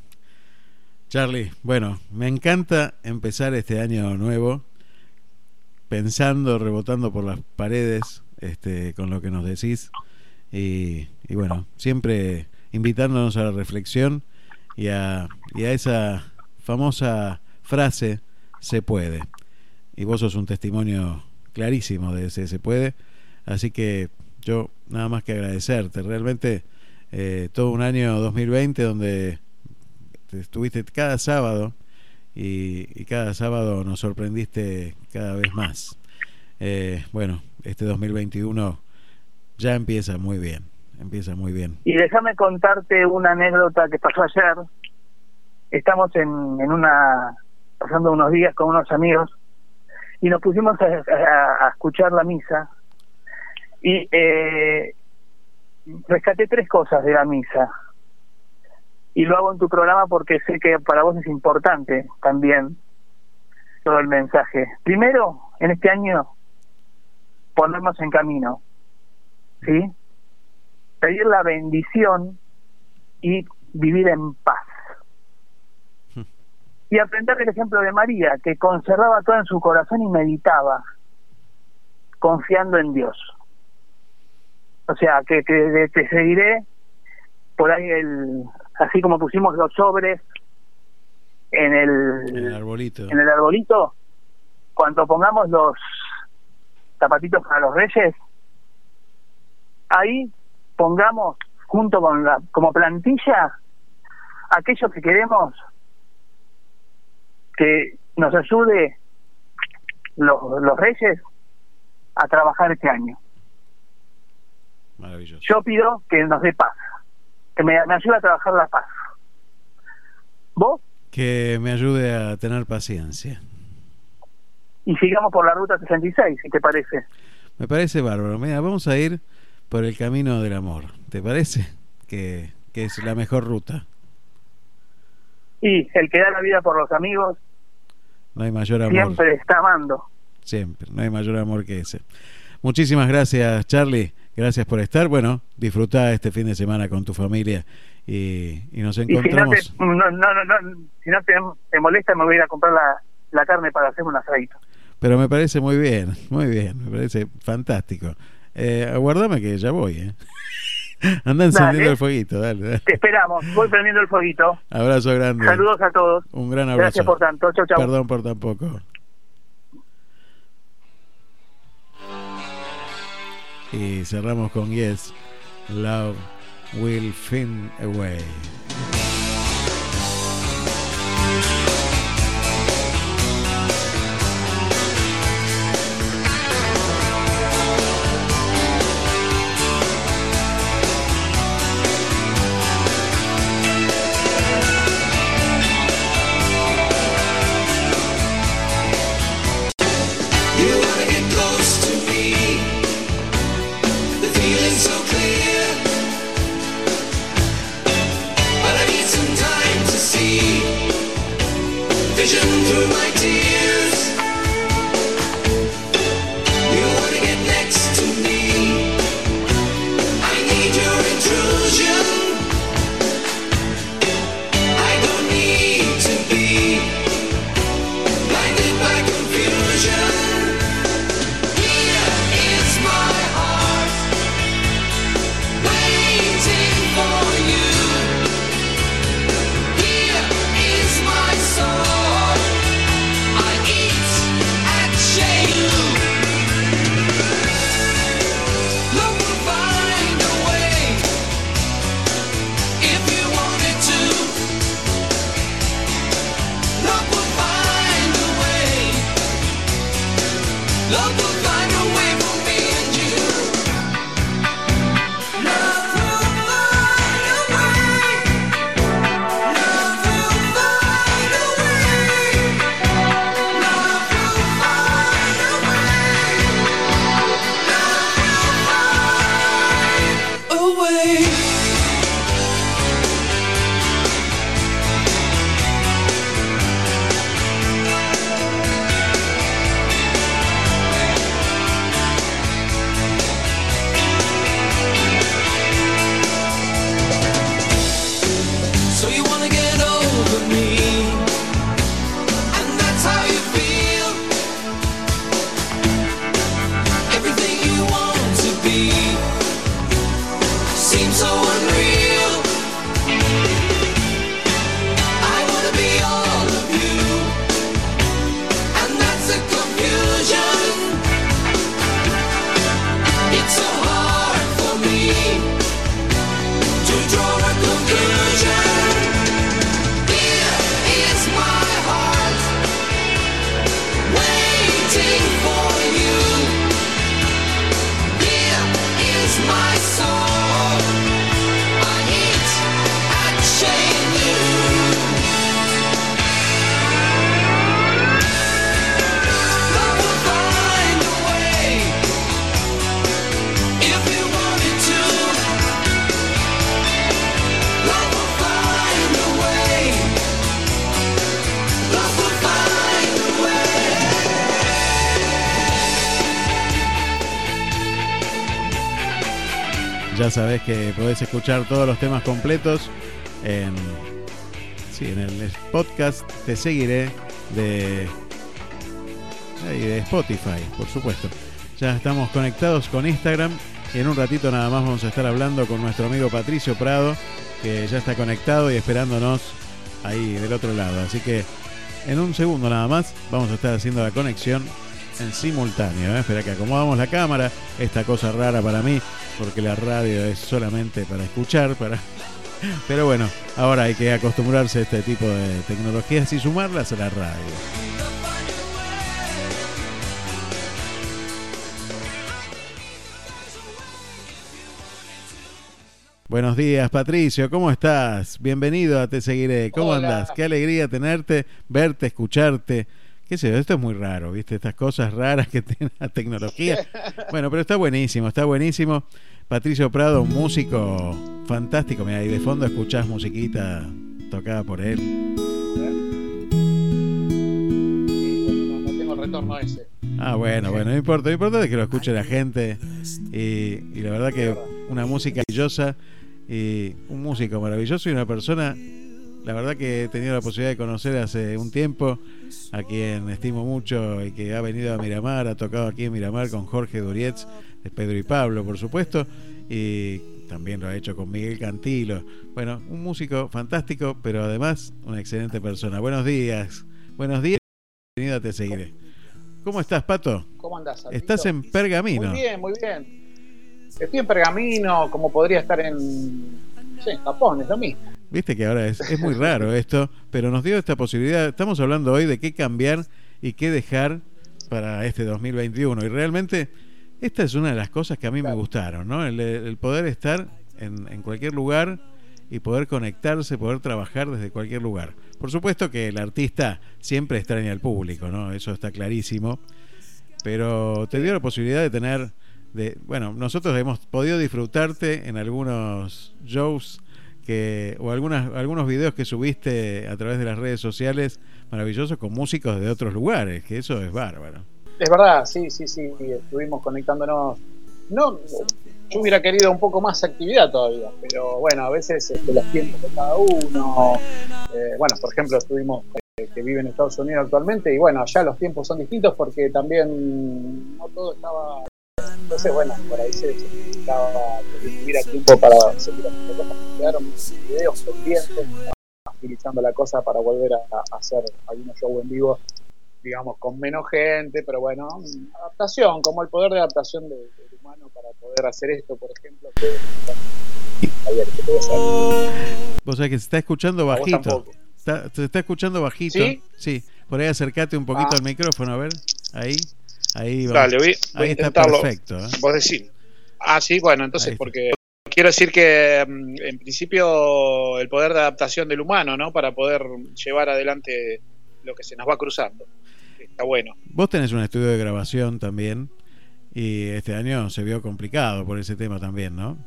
Charlie, bueno, me encanta empezar este año nuevo pensando, rebotando por las paredes este, con lo que nos decís y, bueno, siempre invitándonos a la reflexión y a, esa famosa frase, se puede. Y vos sos un testimonio clarísimo de ese se puede, así que yo nada más que agradecerte, realmente eh, todo un año 2020 donde estuviste cada sábado y, y cada sábado nos sorprendiste cada vez más. Eh, bueno, este 2021 ya empieza muy bien, empieza muy bien. Y déjame contarte una anécdota que pasó ayer. Estamos en, en una, pasando unos días con unos amigos y nos pusimos a, a- escuchar la misa y eh, rescaté tres cosas de la misa. Y lo hago en tu programa porque sé que para vos es importante también todo el mensaje. Primero, en este año, ponernos en camino. ¿Sí? pedir la bendición y vivir en paz. Y aprender el ejemplo de María, que conservaba todo en su corazón y meditaba, confiando en Dios. O sea, que, que te seguiré por ahí, el, así como pusimos los sobres en el, En el arbolito. en el arbolito, cuando pongamos los zapatitos para los reyes, ahí pongamos junto con la como plantilla aquello que queremos que nos ayude los, los reyes a trabajar este año. Maravilloso. Yo pido que nos dé paz, que me, me ayude a trabajar la paz. ¿Vos? Que me ayude a tener paciencia. Y sigamos por la ruta 66, si te parece. Me parece bárbaro. Mira, vamos a ir por el camino del amor. ¿Te parece? Que, que es la mejor ruta. Y el que da la vida por los amigos No hay mayor amor. siempre está amando. Siempre. No hay mayor amor que ese. Muchísimas gracias, Charlie. Gracias por estar. Bueno, disfruta este fin de semana con tu familia y, y nos Y si no, encontramos. te, no, no, no, no, si no te, te molesta, me voy a ir a comprar la, la carne para hacer un asadito. Pero me parece muy bien, muy bien. Me parece fantástico. Eh, aguardame que ya voy, ¿eh? Anda encendiendo Dale. el fueguito, dale, dale. Te esperamos. Voy prendiendo el fueguito. Abrazo grande. Saludos a todos. Un gran abrazo. Gracias por tanto. Chau, chau. Perdón por tan poco. Y cerramos con Yes, Love Will Find a Way. Que podés escuchar todos los temas completos en, sí, en el podcast Te Seguiré de, de Spotify, por supuesto. Ya estamos conectados con Instagram y en un ratito nada más vamos a estar hablando con nuestro amigo Patricio Prado, que ya está conectado y esperándonos ahí del otro lado. Así que en un segundo nada más vamos a estar haciendo la conexión en simultáneo. ¿eh? Espera que acomodamos la cámara, esta cosa rara para mí, porque la radio es solamente para escuchar, para... Pero bueno, ahora hay que acostumbrarse a este tipo de tecnologías y sumarlas a la radio. Buenos días, Patricio, ¿cómo estás? Bienvenido a Te Seguiré. ¿Cómo Hola. andás? Qué alegría tenerte, verte, escucharte. ¿Qué sé yo? Esto es muy raro, ¿viste? Estas cosas raras que tiene la tecnología. Bueno, pero está buenísimo, está buenísimo. Patricio Prado, un músico fantástico. Mira, ahí de fondo escuchás musiquita tocada por él. no, no tengo el retorno ese. Ah, bueno, bueno, no importa, lo importante es que lo escuche la gente. Y, y la verdad que una música maravillosa y un músico maravilloso y una persona, la verdad que he tenido la posibilidad de conocer hace un tiempo, a quien estimo mucho y que ha venido a Miramar, ha tocado aquí en Miramar con Jorge Durietz, de Pedro y Pablo, por supuesto, y también lo ha hecho con Miguel Cantilo. Bueno, un músico fantástico, pero además una excelente persona. Buenos días, buenos días, bienvenido a Te Seguiré. ¿Cómo estás, Pato? ¿Cómo andás? Estás en Pergamino. Muy bien, muy bien. Estoy en Pergamino, como podría estar en, en Japón, es lo mismo. Viste que ahora es, es muy raro esto, pero nos dio esta posibilidad. Estamos hablando hoy de qué cambiar y qué dejar para este 2021. Y realmente esta es una de las cosas que a mí me gustaron, ¿no? El, el poder estar en, en cualquier lugar y poder conectarse, poder trabajar desde cualquier lugar. Por supuesto que el artista siempre extraña al público, ¿no? Eso está clarísimo. Pero te dio la posibilidad de tener, de, bueno, nosotros hemos podido disfrutarte en algunos shows que o algunas algunos videos que subiste a través de las redes sociales maravillosos con músicos de otros lugares, que eso es bárbaro. Es verdad, sí, sí, sí, estuvimos conectándonos. No, yo hubiera querido un poco más actividad todavía, pero bueno, a veces este, los tiempos de cada uno. eh, bueno, por ejemplo, estuvimos eh, que vive en Estados Unidos actualmente y bueno, allá los tiempos son distintos porque también no todo estaba. Entonces, bueno, por ahí se, necesitaba tuviera tiempo para seguir haciendo cosas. Quedaron videos pendientes, agilizando la cosa para volver a, a hacer algunos shows en vivo digamos, con menos gente, pero bueno, adaptación, como el poder de adaptación de- del humano para poder hacer esto, por ejemplo, que Javier, que te voy a hacer. Vos sabés que se está escuchando bajito. Está- se está escuchando bajito. ¿Sí? por ahí acercate un poquito Ah. al micrófono, a ver. Ahí. Ahí va. Dale, voy, voy a Ahí está intentarlo. perfecto. ¿eh? Vos decís. Ah, sí, bueno, entonces, porque quiero decir que mm, en principio el poder de adaptación del humano, ¿no? Para poder llevar adelante lo que se nos va cruzando. Está bueno. Vos tenés un estudio de grabación también. Y este año se vio complicado por ese tema también, ¿no?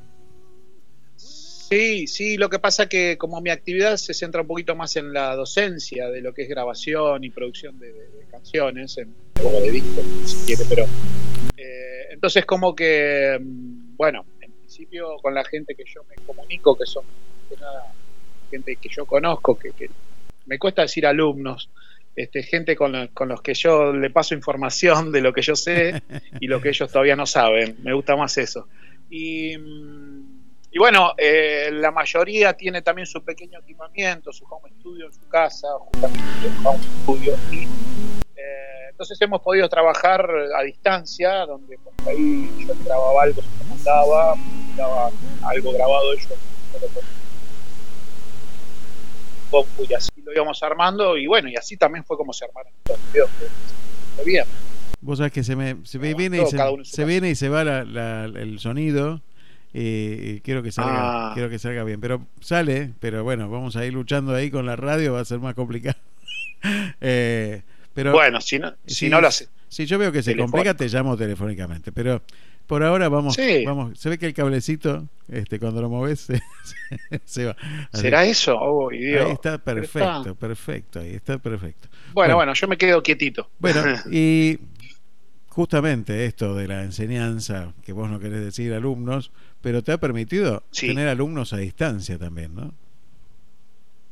Sí, sí, lo que pasa que como mi actividad se centra un poquito más en la docencia de lo que es grabación y producción de, de- de canciones, en, o de discos, si quiere, pero eh, entonces como que, mm, bueno, en principio con la gente que yo me comunico, que son más que nada, gente que yo conozco, que, que me cuesta decir alumnos, este, gente con, la- con los que yo le paso información de lo que yo sé y lo que ellos todavía no saben. Me gusta más eso. Y, mm, y bueno, eh, la mayoría tiene también su pequeño equipamiento, su home studio en su casa, justamente un home studio. Y, eh, entonces hemos podido trabajar a distancia, donde por ahí yo grababa algo, se lo mandaba, daba algo grabado ellos, y así lo íbamos armando y bueno, y así también fue como se armaron los videos. que fue bien. Vos sabés que se me se me viene y se, viene y se va la- la- el sonido y, quiero que salga Ah. quiero que salga bien pero sale pero bueno vamos a ir luchando ahí con la radio va a ser más complicado Eh, pero bueno, si no, si no lo hace. si yo veo que se complica te llamo telefónicamente pero por ahora vamos Sí. vamos se ve que el cablecito este cuando lo moves se, se- se va Así- ¿Será eso? Oh, ahí está perfecto perfecto ahí está perfecto Bueno, Bueno. bueno, yo me quedo quietito. Bueno, y justamente esto de la enseñanza, que vos no querés decir alumnos, pero te ha permitido Sí. tener alumnos a distancia también, ¿no?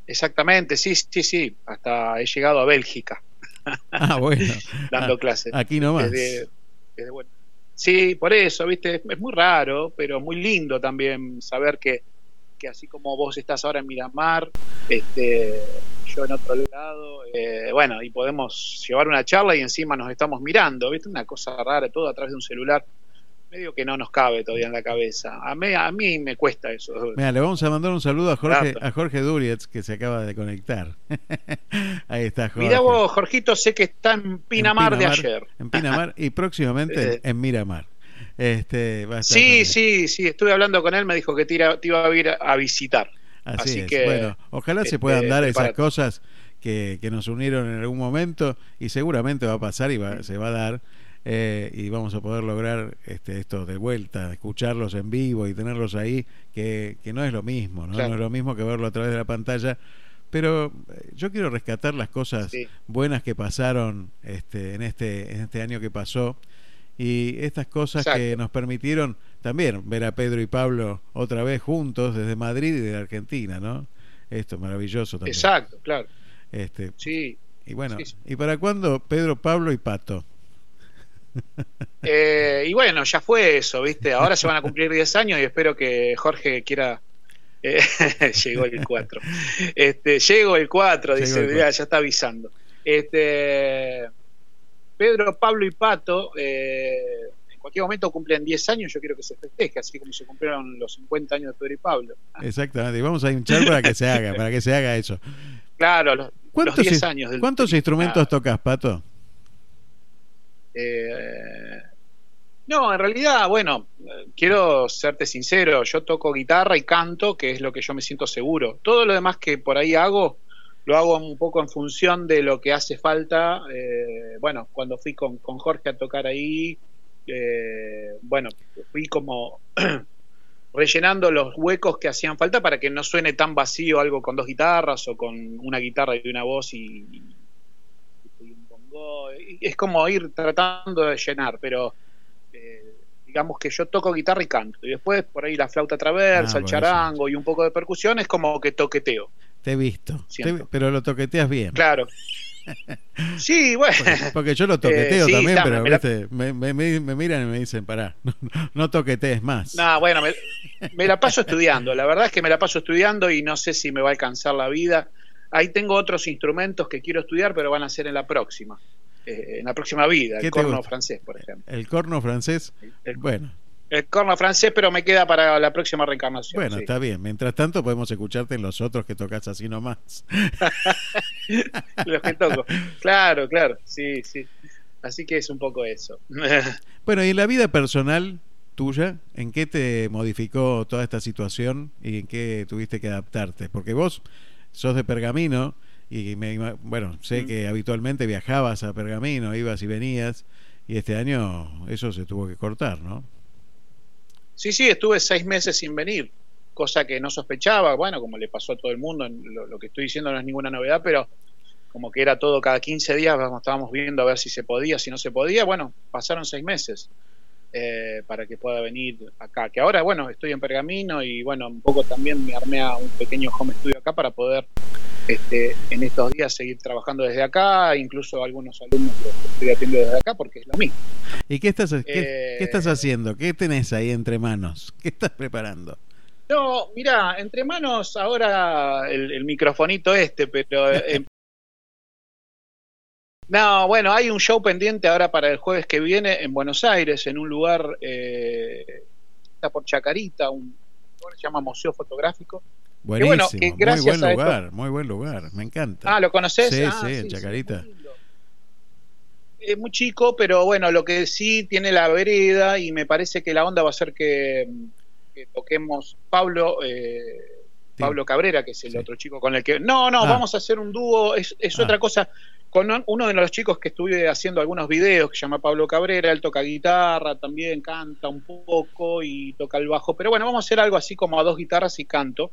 Exactamente, sí, sí, sí. Hasta he llegado a Bélgica Ah, bueno. dando Ah, clases. Aquí nomás. Desde- desde, bueno. Sí, por eso, viste, es, es muy raro, pero muy lindo también saber que, que así como vos estás ahora en Miramar, este, yo en otro lado, eh, bueno, y podemos llevar una charla y encima nos estamos mirando, viste, una cosa rara, todo a través de un celular, medio que no nos cabe todavía en la cabeza. A mí, a mí me cuesta eso. Mira, le vamos a mandar un saludo a Jorge, a Jorge Durietz, que se acaba de conectar. Ahí está Jorge. Mira vos, Jorgito, sé que está en Pinamar, En de ayer. En Pinamar y próximamente en Miramar. Este, va a estar Sí, también. sí, sí, estuve hablando con él, me dijo que te, ira- te iba a ir a visitar. Así, Así es. que, bueno, ojalá se este, puedan dar esas cosas que, que nos unieron en algún momento y seguramente va a pasar y va- se va a dar eh, y vamos a poder lograr este, esto de vuelta, escucharlos en vivo y tenerlos ahí, que, que no es lo mismo, ¿no? Claro. No es lo mismo que verlo a través de la pantalla. Pero eh, yo quiero rescatar las cosas Sí. buenas que pasaron este, en, este, en este año que pasó y estas cosas Exacto. que nos permitieron también ver a Pedro y Pablo otra vez juntos desde Madrid y de Argentina, ¿no? Esto es maravilloso también. Exacto, claro. Este, Sí. y bueno, Sí, sí. ¿y para cuándo Pedro, Pablo y Pato? Eh, y bueno, ya fue eso, ¿viste? Ahora se van a cumplir 10 años y espero que Jorge quiera. eh, llegó el 4. Este, llegó el 4, Llegó dice, el cuatro. ya está avisando. Este, Pedro, Pablo y Pato, eh, cualquier momento cumplen 10 años, yo quiero que se festeje, así como se cumplieron los 50 años de Pedro y Pablo. Exactamente, y vamos a hinchar para que se haga, para que se haga eso. Claro, los, los ¿Cuántos, 10 ins- años del ¿cuántos instrumentos Ah, tocas, Pato? Eh, no, en realidad, bueno, eh, quiero serte sincero, yo toco guitarra y canto, que es lo que yo me siento seguro. Todo lo demás que por ahí hago, lo hago un poco en función de lo que hace falta. Eh, bueno, cuando fui con, con Jorge a tocar ahí, eh, bueno, fui como rellenando los huecos que hacían falta para que no suene tan vacío algo con dos guitarras o con una guitarra y una voz y, un bongo. Es como ir tratando de llenar, pero eh, digamos que yo toco guitarra y canto. Y después por ahí la flauta traversa, Ah, el charango y un poco de percusión es como que toqueteo. Te he visto. Te- pero lo toqueteas bien. Claro. Sí, bueno. Porque, porque yo lo toqueteo Eh, sí, también, pero me ¿viste? Me, me- me- me miran y me dicen, pará, no, no toquetees más. No, bueno, me, la paso estudiando. La verdad es que me la paso estudiando y no sé si me va a alcanzar la vida. Ahí tengo otros instrumentos que quiero estudiar, pero van a ser en la próxima. eh, en la próxima vida. ¿Qué El corno gusta? francés, por ejemplo. El corno francés, El, bueno, el corno francés, pero me queda para la próxima reencarnación. bueno, sí. está bien. Mientras tanto podemos escucharte en los otros que tocas así nomás. Los que toco. Claro, claro. Sí, sí. Así que es un poco eso. Bueno, y en la vida personal tuya, ¿en qué te modificó toda esta situación y en qué tuviste que adaptarte? Porque vos sos de Pergamino y me, bueno, sé Mm. que habitualmente viajabas a Pergamino, ibas y venías, y este año eso se tuvo que cortar, ¿no? Sí, sí, estuve seis meses sin venir, cosa que no sospechaba, bueno, como le pasó a todo el mundo, lo, que estoy diciendo no es ninguna novedad, pero como que era todo cada 15 días, vamos, estábamos viendo a ver si se podía, si no se podía, bueno, pasaron seis meses eh, para que pueda venir acá, que ahora, bueno, estoy en Pergamino y bueno, un poco también me armé a un pequeño home studio acá para poder este, en estos días seguir trabajando desde acá, incluso algunos alumnos los estoy atendiendo desde acá porque es lo mismo. ¿Y qué estás, qué, Eh, qué estás haciendo? ¿Qué tenés ahí entre manos? ¿Qué estás preparando? No, mira, entre manos ahora el, el microfonito este, pero... eh, no, bueno, hay un show pendiente ahora para el jueves que viene en Buenos Aires, en un lugar, eh, está por Chacarita, un lugar que se llama Museo Fotográfico. Buenísimo, bueno, que muy buen esto- lugar, muy buen lugar, me encanta. Ah, ¿lo conoces? Sí, Ah, sí, en Chacarita. Es muy chico, pero bueno, lo que sí tiene la vereda y me parece que la onda va a ser que, que toquemos Pablo, eh, Sí. Pablo Cabrera, que es el Sí. otro chico con el que... No, no, Ah. vamos a hacer un dúo, es, es Ah. otra cosa. Con un- uno de los chicos que estuve haciendo algunos videos, que se llama Pablo Cabrera, él toca guitarra, también canta un poco y toca el bajo. Pero bueno, vamos a hacer algo así como a dos guitarras y canto.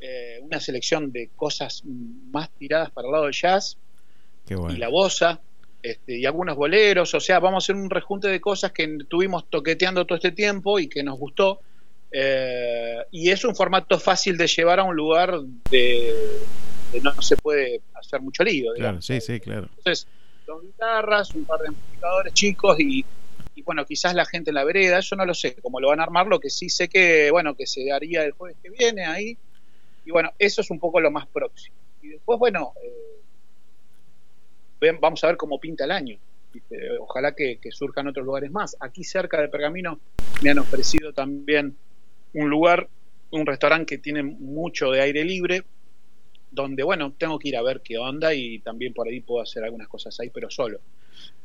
Eh, una selección de cosas más tiradas para el lado del jazz Qué bueno. y la bosa este, y algunos boleros, o sea, vamos a hacer un rejunte de cosas que tuvimos toqueteando todo este tiempo y que nos gustó. Eh, y es un formato fácil de llevar a un lugar de, de no se puede hacer mucho lío. Claro, sí, sí, claro. Entonces, dos guitarras, un par de amplificadores chicos y, y, bueno, quizás la gente en la vereda, eso no lo sé, cómo lo van a armar, lo que sí sé que, bueno, que se haría el jueves que viene ahí. Y bueno, eso es un poco lo más próximo. Y después, bueno, eh, vamos a ver cómo pinta el año. Ojalá que, que surjan otros lugares más. Aquí cerca de Pergamino me han ofrecido también un lugar, un restaurante que tiene mucho de aire libre, donde, bueno, tengo que ir a ver qué onda y también por ahí puedo hacer algunas cosas ahí, pero solo.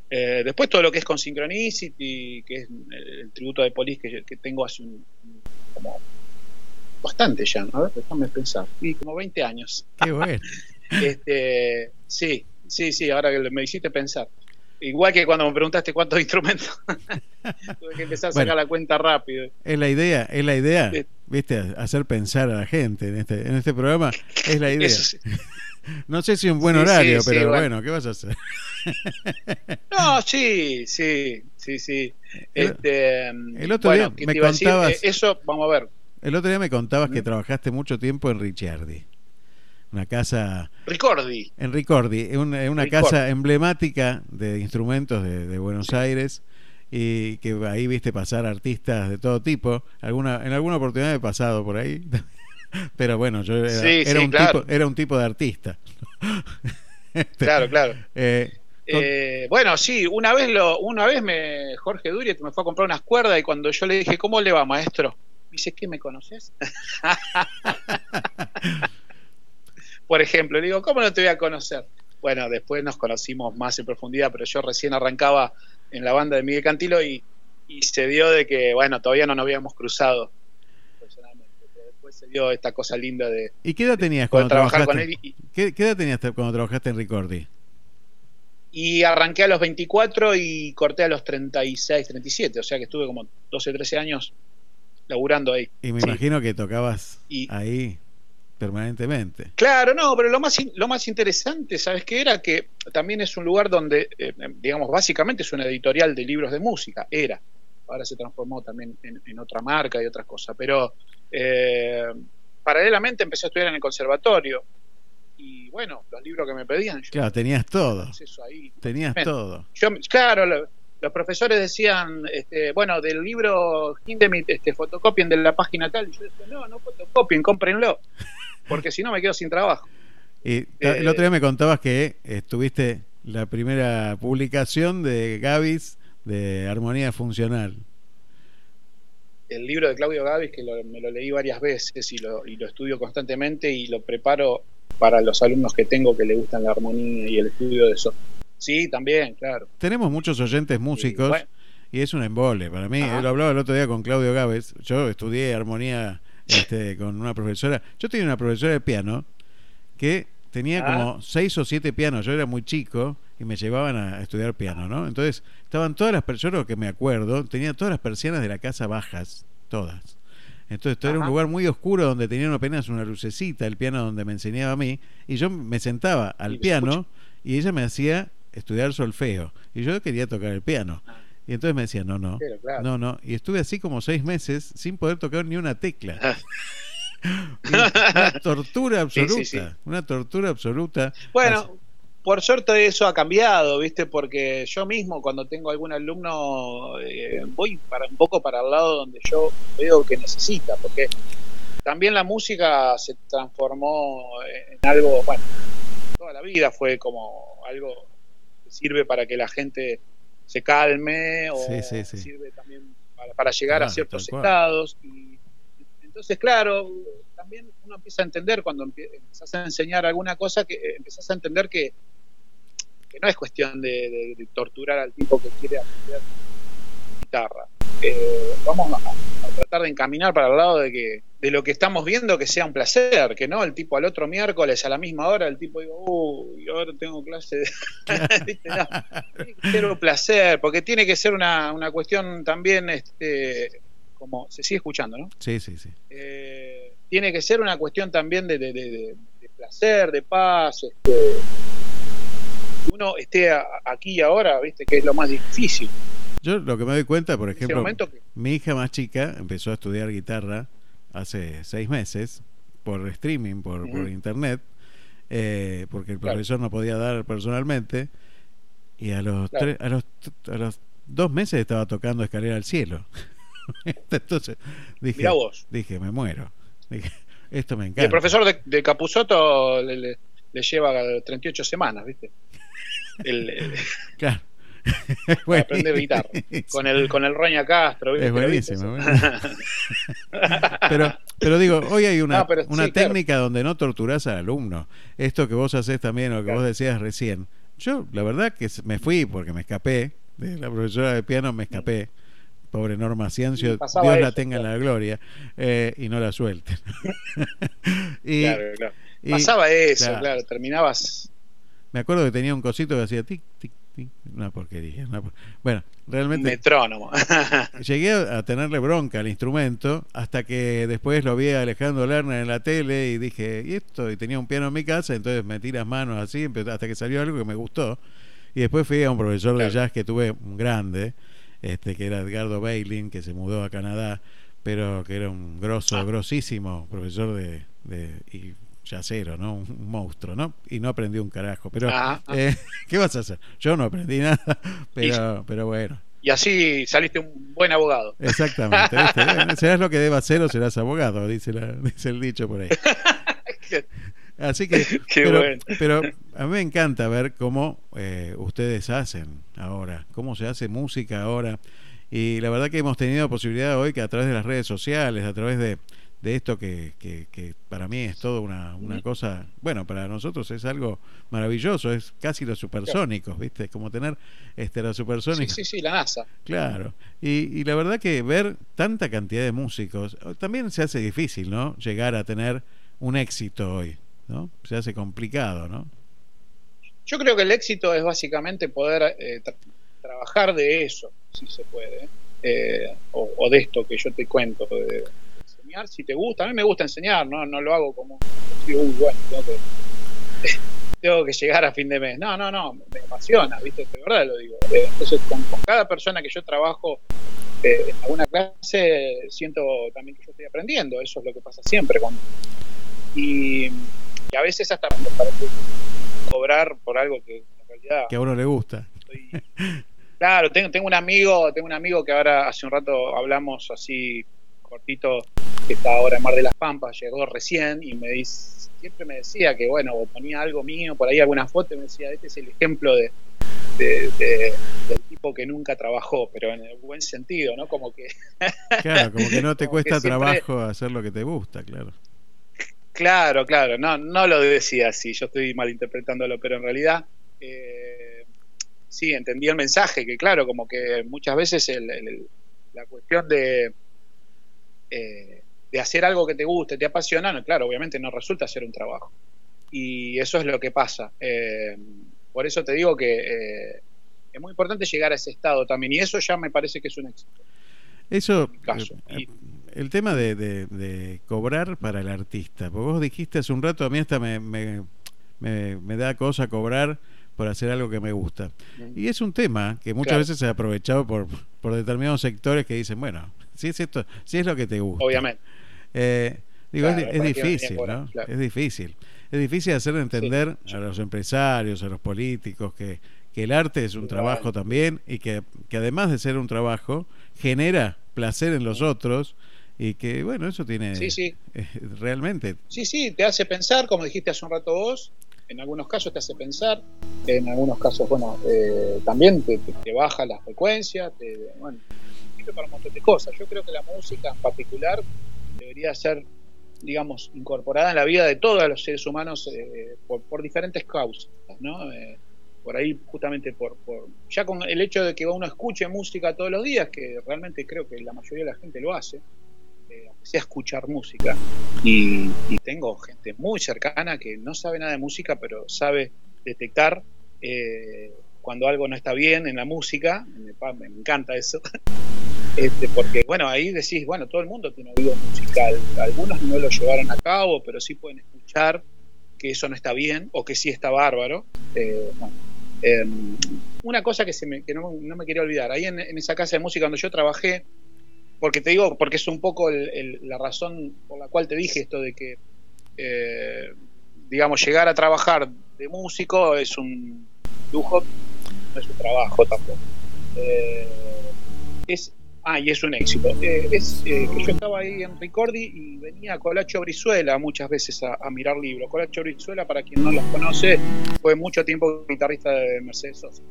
Eh, después todo lo que es con Synchronicity, que es el, el tributo de Police que, que tengo hace un, un- como bastante ya, a ver, déjame pensar, y como 20 años. Qué bueno. Este, sí, sí, sí, ahora que me hiciste pensar. Igual que cuando me preguntaste cuántos instrumentos, tuve que empezar a sacar Bueno. la cuenta rápido. Es la idea, es la idea, Sí. viste, hacer pensar a la gente en este, en este programa, es la idea. Sí. No sé si un buen Sí, horario, pero bueno. bueno, ¿qué vas a hacer? No, sí, sí, sí, sí. El- Este, el otro bueno, día ¿qué me decir? contabas- Eh, Eso, vamos a ver. El otro día me contabas que trabajaste mucho tiempo en Ricciardi, una casa Ricordi. en Ricordi, una, una Ricordi. casa emblemática de instrumentos de, de Buenos Aires y que ahí viste pasar artistas de todo tipo. Alguna, en alguna oportunidad he pasado por ahí, pero bueno, yo era, Sí, era sí, un claro. tipo, era un tipo de artista. Este, Claro, claro. eh, Eh, bueno, sí, una vez lo, una vez me Jorge Duriet me fue a comprar unas cuerdas y cuando yo le dije, ¿cómo le va, maestro? Me dice, ¿qué me conoces? Por ejemplo, le digo, ¿cómo no te voy a conocer? Bueno, después nos conocimos más en profundidad, pero yo recién arrancaba en la banda de Miguel Cantilo y, y se dio de que, bueno, todavía no nos habíamos cruzado personalmente, pero después se dio esta cosa linda de ¿Y qué edad tenías cuando trabajar con trabajaste? él y, ¿Qué, qué edad tenías cuando trabajaste en Ricordi? Y arranqué a los 24 y corté a los 36, 37, o sea que estuve como 12, 13 años laburando ahí. Y me Sí. imagino que tocabas Y- ahí permanentemente. Claro, no, pero lo más, lo más interesante, ¿sabes qué? Era que también es un lugar donde, eh, digamos, básicamente es una editorial de libros de música, era. Ahora se transformó también en, en otra marca y otras cosas, pero eh, paralelamente empecé a estudiar en el conservatorio y bueno, los libros que me pedían, yo Claro, tenías todo. ahí. Tenías todo. Yo, claro, lo- los profesores decían, este, bueno, del libro Hindemith, este, fotocopien de la página tal. Y yo decía, no, no fotocopien, cómprenlo. Porque si no me quedo sin trabajo. Y el Eh, otro día me contabas que estuviste la primera publicación de Gavis de Armonía Funcional. El libro de Claudio Gavis, que lo- me lo leí varias veces y lo, y lo estudio constantemente y lo preparo para los alumnos que tengo que le gustan la armonía y el estudio de eso. Sí, también, claro. Tenemos muchos oyentes músicos bueno. y es un embole para mí. Ajá. Lo hablaba el otro día con Claudio Gaves. Yo estudié armonía este, con una profesora. Yo tenía una profesora de piano que tenía Ah. como seis o siete pianos. Yo era muy chico y me llevaban a estudiar piano, ¿no? Entonces estaban todas las personas, que me acuerdo, tenía todas las persianas de la casa bajas, todas. Entonces todo era un Ajá. lugar muy oscuro donde tenían apenas una lucecita, el piano donde me enseñaba a mí, y yo me sentaba al Y piano y ella me hacía estudiar solfeo y yo quería tocar el piano. Y entonces me decía, no, no, Pero, claro. no, no. Y estuve así como seis meses sin poder tocar ni una tecla. Y una tortura absoluta, sí, sí. una tortura absoluta. Así- Bueno, por suerte eso ha cambiado, ¿viste? Porque yo mismo cuando tengo algún alumno eh, voy para un poco para el lado donde yo veo que necesita, porque también la música se transformó en algo, bueno, toda la vida fue como algo que sirve para que la gente se calme o Sí, sí, sí. sirve también para, para llegar Claro, a ciertos estados y entonces claro también uno empieza a entender cuando empezás a enseñar alguna cosa que eh, empezás a entender que, que no es cuestión de, de- de torturar al tipo que quiere aprender guitarra Eh, vamos a, a tratar de encaminar para el lado de que de lo que estamos viendo que sea un placer que no el tipo al otro miércoles a la misma hora el tipo digo uy ahora tengo clase de... ¿Viste? No, tiene que ser un placer porque tiene que ser una, una cuestión también este como se sigue escuchando no Sí, sí, sí. eh, tiene que ser una cuestión también de, de- placer, de paz, este, que uno esté aquí y ahora, viste, que es lo más difícil. Yo lo que me doy cuenta, por ejemplo, que, mi hija más chica empezó a estudiar guitarra hace seis meses por streaming, por, internet, eh, porque el Claro. profesor no podía dar personalmente. Y a los, Claro. tres- a los, a los dos meses estaba tocando Escalera al Cielo. Entonces dije, vos. dije, me muero. Dije, esto me Y encanta. el profesor de, de Capusotto le, le- le lleva 38 semanas, viste. El, el- Claro. para aprender guitarra. Con el, con el Roña Castro, ¿viste? Es ¿Lo viste buenísimo. pero, pero digo, hoy hay una, No, pero una sí, claro. técnica donde no torturás al alumno. Esto que vos haces también, o que Claro. vos decías recién. Yo, la verdad, que me fui porque me escapé. De la profesora de piano me escapé. Pobre Norma Ciencio, Dios la tenga en la gloria. eh, y no la suelten. y, Claro, claro. y Pasaba eso, claro. Terminabas. me acuerdo que tenía un cosito que hacía tic, tic. Una porquería. una por- Bueno, realmente. Metrónomo. Llegué a tenerle bronca al instrumento hasta que después lo vi a Alejandro Lerner en la tele y dije, ¿y esto? Y tenía un piano en mi casa, entonces metí las manos así hasta que salió algo que me gustó. Y después fui a un profesor de jazz que tuve un grande, este que era Edgardo Bailin, que se mudó a Canadá, pero que era un grosso, Ah. grosísimo profesor de, de y jazzero, ¿no? Un, monstruo, ¿no? Y no aprendí un carajo. Pero, Ah, ah. eh, ¿qué vas a hacer? Yo no aprendí nada, pero, pero bueno. Y así saliste un buen abogado. Exactamente. serás lo que deba hacer o serás abogado, dice, la- dice el dicho por ahí. Así que, pero, bueno. pero a mí me encanta ver cómo eh, ustedes hacen ahora, cómo se hace música ahora. Y la verdad que hemos tenido posibilidad hoy que a través de las redes sociales, a través de, de esto que, que, que para mí es todo una, una cosa, bueno, para nosotros es algo maravilloso, es casi los supersónicos, ¿viste? Como tener este, los Sí, supersónicos. sí, sí, la NASA. Claro, y, y la verdad que ver tanta cantidad de músicos también se hace difícil, ¿no? Llegar a tener un éxito hoy, ¿no? Se hace complicado, ¿no? Yo creo que el éxito es básicamente poder eh, tra- trabajar de eso, si se puede. eh, o, o de esto que yo te cuento, de enseñar si te gusta. A mí me gusta enseñar, no, no lo hago como, uy, bueno, tengo que, tengo que llegar a fin de mes. No, no, no, me apasiona, ¿viste? De verdad lo digo. Eh, Entonces, con, con cada persona que yo trabajo eh, en alguna clase, siento también que yo estoy aprendiendo. Eso es lo que pasa siempre. Cuando, y, y a veces hasta me parece cobrar por algo que en realidad Que a uno le gusta. estoy- Claro, tengo, tengo un amigo, tengo un amigo que ahora hace un rato hablamos así cortito, que está ahora en Mar de las Pampas, llegó recién y me dice, siempre me decía que bueno, o ponía algo mío, por ahí alguna foto y me decía, este es el ejemplo de, de- de- del tipo que nunca trabajó, pero en el buen sentido, ¿no? Como que Claro, como que no te cuesta siempre- trabajo hacer lo que te gusta, claro. Claro, claro, no, no lo decía así, yo estoy malinterpretándolo, pero en realidad eh, sí, entendí el mensaje, que claro, como que muchas veces el- el- el- la cuestión de, eh, de hacer algo que te guste, te apasiona, no, claro, obviamente no resulta ser un trabajo. Y eso es lo que pasa. Eh, por eso te digo que eh, es muy importante llegar a ese estado también, y eso ya me parece que es un éxito. Eso, caso. eh, Y- el tema de, de- de cobrar para el artista, porque vos dijiste hace un rato, a mí hasta me, me, me- me da cosa cobrar por hacer algo que me gusta. Y es un tema que muchas Claro. veces se ha aprovechado por, por determinados sectores que dicen, bueno, si es esto, si es lo que te gusta. Obviamente. Eh, digo, Claro, es, ¿para es qué venía a difícil? ¿no? Claro. Es difícil. Es difícil hacer entender a los empresarios, a los políticos, que, que el arte es un Claro. trabajo también y que, que además de ser un trabajo, genera placer en los otros y que, bueno, eso tiene Sí, sí. eh, realmente. Sí, sí, te hace pensar, como dijiste hace un rato vos, en algunos casos te hace pensar, en algunos casos, bueno, eh, también te, te- te baja la frecuencia, te, bueno, sirve para un montón de cosas. Yo creo que la música en particular debería ser, digamos, incorporada en la vida de todos los seres humanos eh, por, diferentes causas, ¿no? Eh, por ahí justamente por, ya con el hecho de que uno escuche música todos los días, que realmente creo que la mayoría de la gente lo hace, eh, sea escuchar música, y, y tengo gente muy cercana que no sabe nada de música, pero sabe detectar eh, cuando algo no está bien en la música. Me, encanta eso. Este, porque, bueno, ahí decís, bueno, todo el mundo tiene oído musical. Algunos no lo llevaron a cabo, pero sí pueden escuchar que eso no está bien o que sí está bárbaro. Eh, eh, una cosa que, se me, no, me quería olvidar, ahí en, esa casa de música donde yo trabajé, porque te digo, porque es un poco el- la razón por la cual te dije esto de que, eh, digamos, llegar a trabajar de músico es un lujo, no es un trabajo tampoco. Eh, es, ah, y es un éxito. Eh, es eh, que yo estaba ahí en Ricordi y venía Colacho Brizuela muchas veces a, mirar libros. Colacho Brizuela, para quien no los conoce, fue mucho tiempo guitarrista de Mercedes Sosa.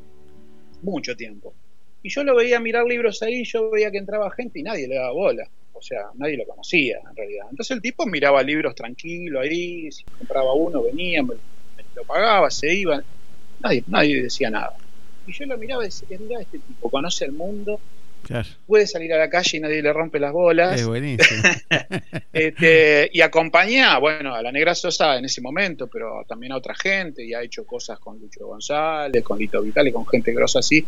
Mucho tiempo. Y yo lo veía mirar libros ahí, yo veía que entraba gente y nadie le daba bola. O sea, nadie lo conocía en realidad. Entonces el tipo miraba libros tranquilo ahí, si compraba uno, venía, lo pagaba, se iba. Nadie, nadie decía nada. Y yo lo miraba y decía, mira, este tipo conoce el mundo, Claro, puede salir a la calle y nadie le rompe las bolas. es buenísimo. Este, y acompañaba, bueno, a la Negra Sosa en ese momento, pero también a otra gente, y ha hecho cosas con Lucho González, con Lito Vital y con gente grosa así.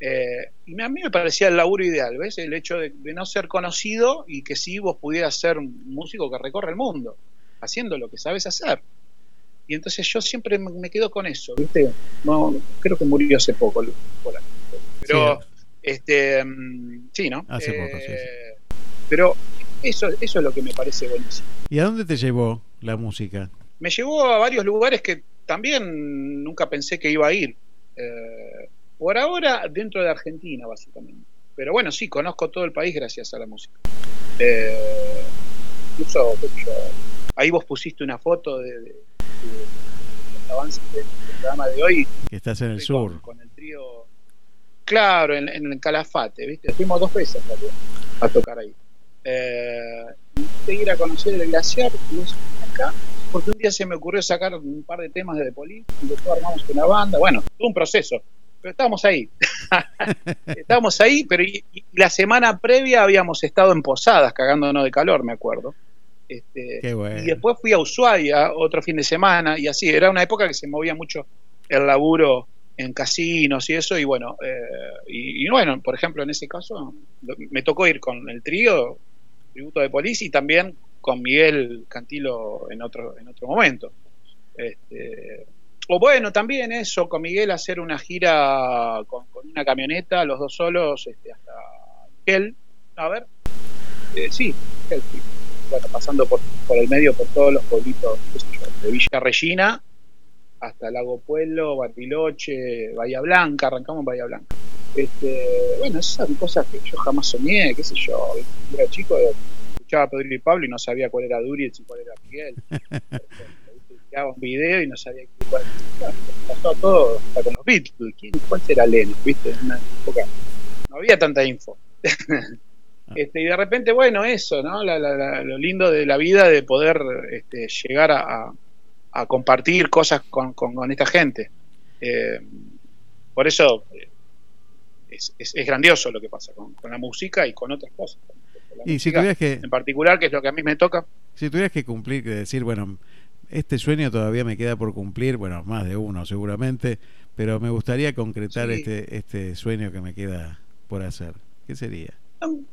Eh, y a mí me parecía el laburo ideal, ¿ves? El hecho de, de no ser conocido y que sí vos pudieras ser un músico que recorre el mundo, haciendo lo que sabes hacer. Y entonces yo siempre me quedo con eso, ¿viste? No, creo que murió hace poco, pero Sí. este, mm, sí, ¿no? Hace poco, sí, Eh, Pero eso, eso es lo que me parece buenísimo. ¿Y a dónde te llevó la música? Me llevó a varios lugares que también nunca pensé que iba a ir. Eh, por ahora, dentro de Argentina, básicamente. Pero bueno, sí, conozco todo el país gracias a la música. Eh, incluso, ahí vos pusiste una foto de- de los avances del, del programa de hoy Que estás en el Fui sur. Con, con el trío. Claro, en, en el Calafate, ¿viste? Fuimos dos veces realidad, a tocar ahí. Eh, ir a conocer el glaciar acá, porque un día se me ocurrió sacar un par de temas de The Police y después armamos una banda. Bueno, todo un proceso, pero estábamos ahí. estábamos ahí, pero y, y la semana previa habíamos estado en Posadas cagándonos de calor, me acuerdo. Este, Qué bueno. y después fui a Ushuaia otro fin de semana y así, era una época que se movía mucho el laburo en casinos y eso, y bueno, eh, y, y bueno, por ejemplo, en ese caso me tocó ir con el trío, tributo de Police, y también con Miguel Cantilo en otro, en otro momento. Este, o bueno, también eso, con Miguel hacer una gira con, con una camioneta, los dos solos, este, hasta Gel, a ver, eh, sí, sí. Bueno, pasando por, por el medio, por todos los pueblitos, qué sé yo, de Villa Regina hasta Lago Pueblo, Bariloche, Bahía Blanca, arrancamos en Bahía Blanca. Este, bueno, esas son cosas que yo jamás soñé, qué sé yo, era chico, escuchaba a Pedro y Pablo y no sabía cuál era Duriez y cuál era Miguel. Grababa un video y no sabía cuál pasó todo hasta con los Beatles, ¿quién, cuál será Lennon, viste, en una época no había tanta info. Este, y de repente, bueno, eso, ¿no? La- la- la- lo lindo de la vida de poder este, llegar a, compartir cosas con, con- con esta gente. Eh, por eso eh, es, es- es grandioso lo que pasa con, con la música y con otras cosas. Y si tuvieras que, en particular, que es lo que a mí me toca. si tuvieras que cumplir, que decir, bueno, este sueño todavía me queda por cumplir, bueno, más de uno seguramente, pero me gustaría concretar Sí. este, este sueño que me queda por hacer. ¿Qué sería?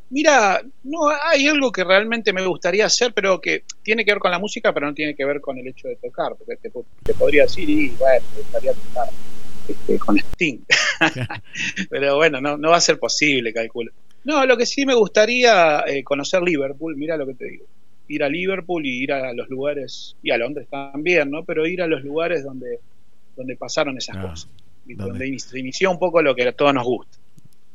Mira, no hay algo que realmente me gustaría hacer, pero que tiene que ver con la música, pero no tiene que ver con el hecho de tocar, porque te, te podría decir, y bueno, me gustaría tocar este, con Sting. pero bueno, no, no va a ser posible, calculo. No, lo que sí me gustaría eh, conocer Liverpool, mira lo que te digo. Ir a Liverpool y ir a los lugares, y a Londres también, ¿no? Pero ir a los lugares donde, donde pasaron esas Ah, cosas. ¿dónde? donde se inició un poco lo que a todos nos gusta.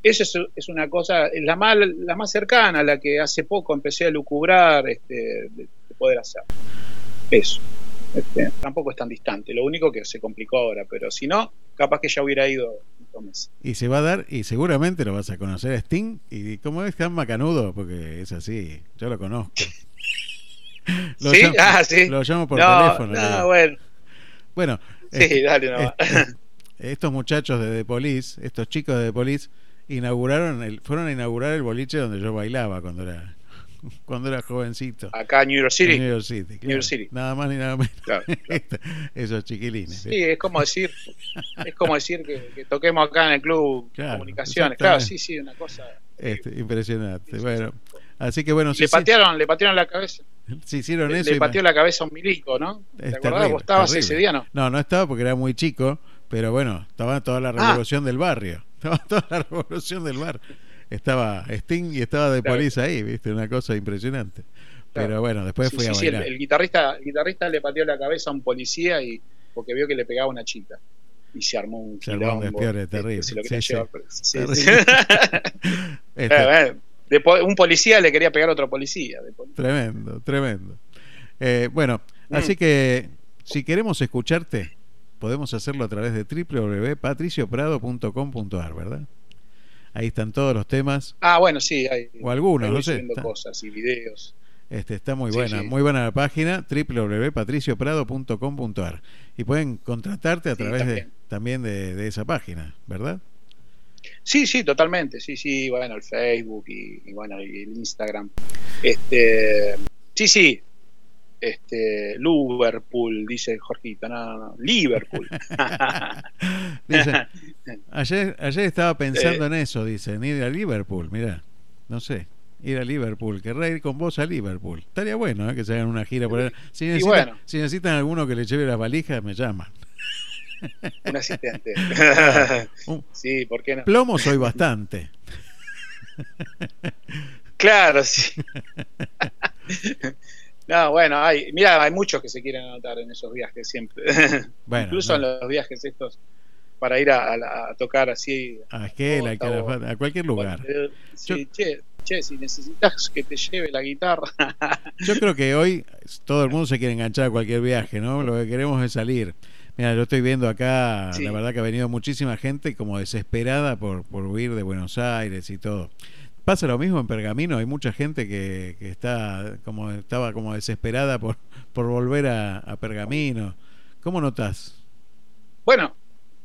Eso es, es una cosa, es la más, la más cercana, la que hace poco empecé a lucubrar este, de, de poder hacer. Eso. Este, tampoco es tan distante, lo único que se complicó ahora, pero si no, capaz que ya hubiera ido meses. Y se va a dar, y seguramente lo vas a conocer a Sting, y como es tan macanudo, porque es así, yo lo conozco. Lo ¿Sí? llamo- Ah, sí. Lo llamo por no, teléfono. no, bueno, Bueno, sí, dale, no. estos muchachos de The Police, estos chicos de The Police, inauguraron el, fueron a inaugurar el boliche donde yo bailaba cuando era cuando era jovencito. Acá en New York City. En New York City, New. York City. Nada más ni nada menos. Claro, claro. Esos chiquilines. Sí, es como decir, es como decir que, que toquemos acá en el club comunicaciones. Claro, sí, sí, una cosa. Este, impresionante. Sí, Bueno, sí. así que bueno, le patearon, le patearon la cabeza. si hicieron Le, eso. le pateó la cabeza a un milico, ¿no? ¿Te acordás? terrible, ¿Vos estabas terrible. ese día, no? No, no estaba porque era muy chico, pero bueno, estaba toda la Ah. revolución del barrio. Estaba toda la revolución del bar. Estaba Sting y estaba de Claro. Police ahí, ¿viste? Una cosa impresionante. Claro. Pero bueno, después Sí, fui sí, a sí, el, bailar. el guitarrista, el guitarrista le pateó la cabeza a un policía y porque vio que le pegaba una chica. Y se armó un Se armó un terrible. un policía le quería pegar a otro policía. de Tremendo, tremendo. Eh, bueno, Mm. así que si queremos escucharte, podemos hacerlo a través de www.patricioprado.com.ar, ¿verdad? Ahí están todos los temas, Ah, bueno, sí. Hay, o algunos, no sé. Está, cosas y videos. este, está muy Sí, buena, sí. muy buena la página, www.patricioprado.com.ar. Y pueden contratarte a Sí, través de, también. también de, de esa página, ¿verdad? Sí, sí, totalmente. Sí, sí, bueno, el Facebook y, y bueno, y el Instagram. Este, sí, sí. Este, Liverpool, dice Jorgito, no, no, Liverpool. Dice, ayer, ayer estaba pensando Eh. en eso, dice, en ir a Liverpool, mira, no sé, ir a Liverpool, querrá ir con vos a Liverpool. Estaría bueno ¿eh? que se hagan una gira por ahí. Si necesitan, bueno. si necesitan alguno que le lleve las valijas, me llaman. Un asistente. Sí, ¿por qué no? plomo soy bastante. Claro, sí. No, bueno, hay, mira, hay muchos que se quieren anotar en esos viajes siempre. Bueno, Incluso en los viajes estos para ir a, a tocar así. a cualquier lugar. Sí, che, che, si necesitas que te lleve la guitarra. Yo creo que hoy todo el mundo se quiere enganchar a cualquier viaje, ¿no? Lo que queremos es salir. Mira, yo estoy viendo acá, Sí. la verdad que ha venido muchísima gente como desesperada por, por huir de Buenos Aires y todo. Pasa lo mismo en Pergamino, hay mucha gente que, que está como estaba como desesperada por, por volver a, a Pergamino. ¿Cómo notas? Bueno,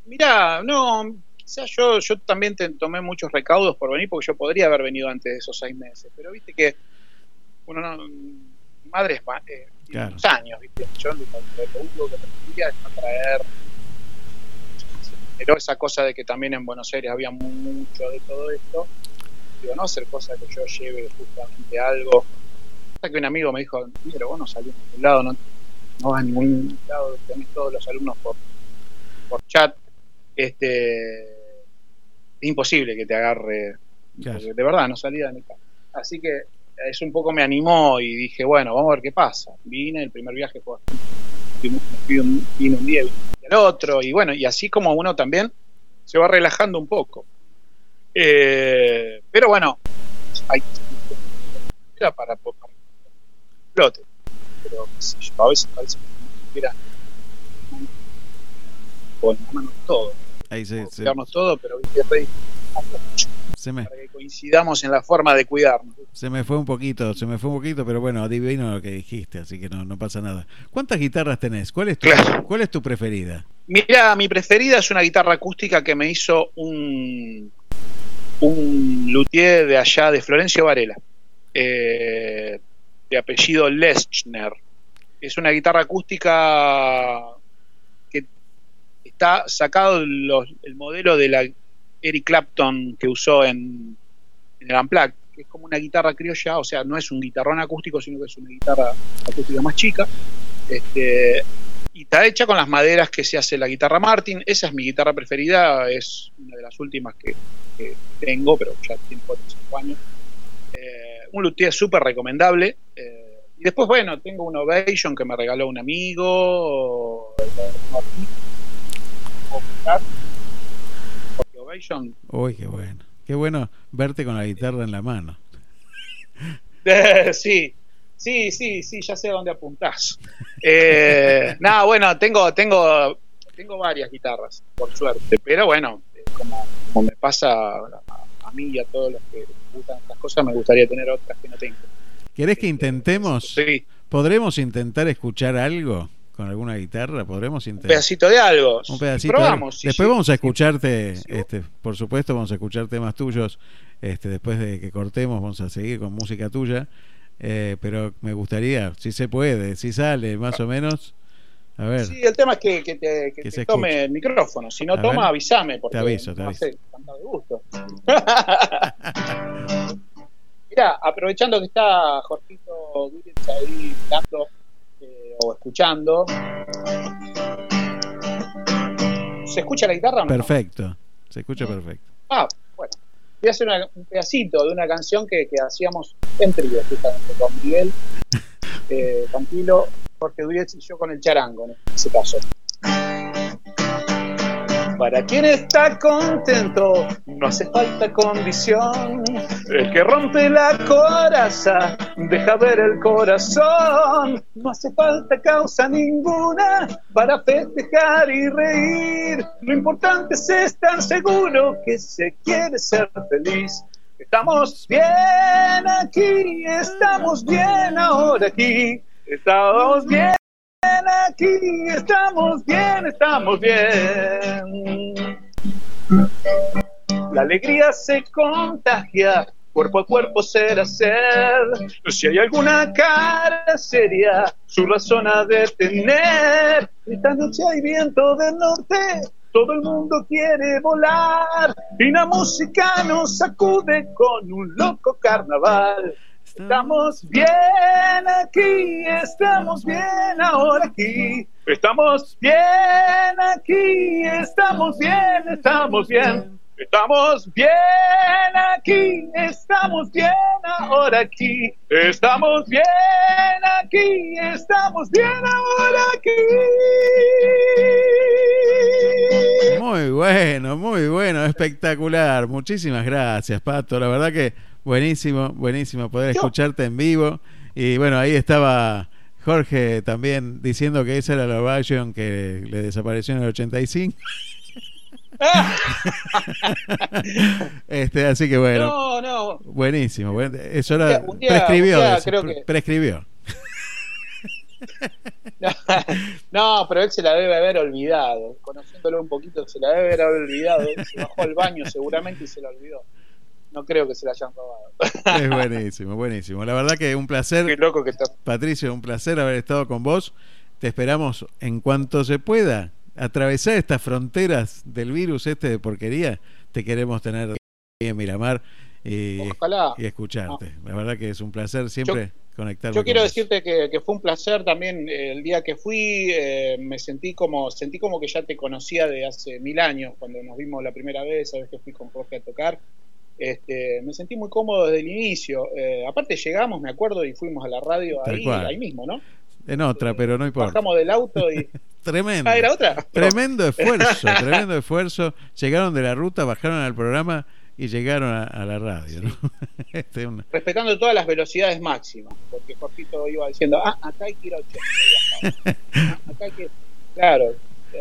mira, no, quizás yo, yo también te- tomé muchos recaudos por venir porque yo podría haber venido antes de esos seis meses, pero viste que uno no, madre es eh, Claro. años, viste, yo lo, único que pretendía es no traer generó esa cosa de que también en Buenos Aires había mu- mucho de todo esto. Digo, no ser cosa que yo lleve justamente algo. Hasta que un amigo me dijo, mira, vos no salís de ningún lado, no, no vas a ningún lado, tenés todos los alumnos por, por chat. Este, es imposible que te agarre, Claro. de verdad no salía de mi casa. Así que eso un poco me animó y dije, bueno, vamos a ver qué pasa. Vine, el primer viaje fue fui un, vine un día y el otro, y bueno, y así como uno también se va relajando un poco. Eh, pero bueno, hay era para, para explote. Pero qué sé yo, a veces parece que siquiera con todo, Ahí todo, pero viste, se me, para que coincidamos en la forma de cuidarnos. se me fue un poquito, se me fue un poquito, pero bueno, adivino lo que dijiste, así que no, no pasa nada. ¿Cuántas guitarras tenés? ¿Cuál es tu, Claro. cuál es tu preferida? Mira, mi preferida es una guitarra acústica que me hizo un, un luthier de allá, de Florencio Varela, eh, de apellido Leschner. Es una guitarra acústica que está sacado el modelo de la Eric Clapton que usó en, en el Unplugged, que es como una guitarra criolla, o sea, no es un guitarrón acústico, sino que es una guitarra acústica más chica. Este, y está hecha con las maderas que se hace la guitarra Martin. Esa es mi guitarra preferida, es una de las últimas que, que tengo, pero ya tiene 4 o 5 años. Eh, un luthier súper recomendable. eh, y después, bueno, tengo un Ovation que me regaló un amigo. Porque Ovation Uy, qué bueno. Qué bueno verte con la guitarra en la mano. sí, sí, sí, sí, ya sé a dónde apuntás. Eh, nada, bueno, tengo, tengo, tengo varias guitarras, por suerte, pero bueno, eh, como, como me pasa a, a mí y a todos los que gustan estas cosas, me gustaría tener otras que no tengo. ¿Querés que intentemos? Sí, ¿Podremos intentar escuchar algo con alguna guitarra? ¿Podremos un intentar? pedacito de algo. Un pedacito. Probamos. sí, después sí. vamos a escucharte, Sí. este, por supuesto, vamos a escuchar temas tuyos. Este, después de que cortemos, vamos a seguir con música tuya. Eh, pero me gustaría, si se puede, si sale más o menos. A ver, Sí, el tema es que, que te, que Que te se tome escuche. el micrófono. Si no A toma, ver. avísame. Porque Te aviso, te no aviso. cantar de gusto. Mira, aprovechando que está Jorgito Dúrez ahí mirando eh, o escuchando. ¿Se escucha la guitarra o no? perfecto. Se escucha perfecto. Ah. Voy a hacer una- un pedacito de una canción que, que hacíamos en trío, justamente, con Miguel, eh, con Pilo, Jorge Dúrez y yo con el charango, en ese caso. Para quien está contento, no hace falta condición. El que rompe la coraza, deja ver el corazón. No hace falta causa ninguna para festejar y reír. Lo importante es estar seguro que se quiere ser feliz. Estamos bien aquí, estamos bien ahora aquí. Estamos bien aquí, estamos bien, estamos bien. La alegría se contagia, cuerpo a cuerpo será ser. Si hay alguna cara seria, su razón ha de tener. Esta noche hay viento del norte, todo el mundo quiere volar. Y la música nos sacude con un loco carnaval. Estamos bien aquí, estamos bien ahora aquí. Estamos bien aquí, estamos bien, estamos bien. Estamos bien aquí, estamos bien ahora aquí. Estamos bien aquí, estamos bien ahora aquí. Muy bueno, muy bueno, espectacular. Muchísimas gracias, Pato. La verdad que buenísimo, buenísimo poder escucharte en vivo. Y bueno, ahí estaba Jorge también diciendo que esa era la Ovation que le desapareció en el 85. este, así que bueno, No, no. buenísimo. buen- Un día- un día- prescribió, un día eso, creo pre- que- prescribió. No, pero él se la debe haber olvidado. Conociéndolo un poquito, se la debe haber olvidado. Se bajó al baño seguramente y se la olvidó. No creo que se la hayan robado. Es buenísimo, buenísimo. La verdad que un placer. Qué loco que está. Patricio, un placer haber estado con vos. Te esperamos en cuanto se pueda atravesar estas fronteras del virus este de porquería, te queremos tener ahí en Miramar y, Ojalá. y escucharte. La verdad que es un placer siempre conectarme. Yo quiero decirte que, que fue un placer también eh, el día que fui, eh, me sentí como sentí como que ya te conocía de hace mil años cuando nos vimos la primera vez, sabes que fui con Jorge a tocar. Este, me sentí muy cómodo desde el inicio. Eh, aparte llegamos, me acuerdo, y fuimos a la radio ahí, ahí mismo, ¿no? En otra, pero no importa. Bajamos del auto y Tremendo. ah, era otra. Tremendo esfuerzo, tremendo esfuerzo. Llegaron de la ruta, bajaron al programa y llegaron a, a la radio. ¿no? Este, una- respetando todas las velocidades máximas, porque Jorgito iba diciendo, ah, acá hay que ir a 80, ya está. Ah, acá hay que... Claro,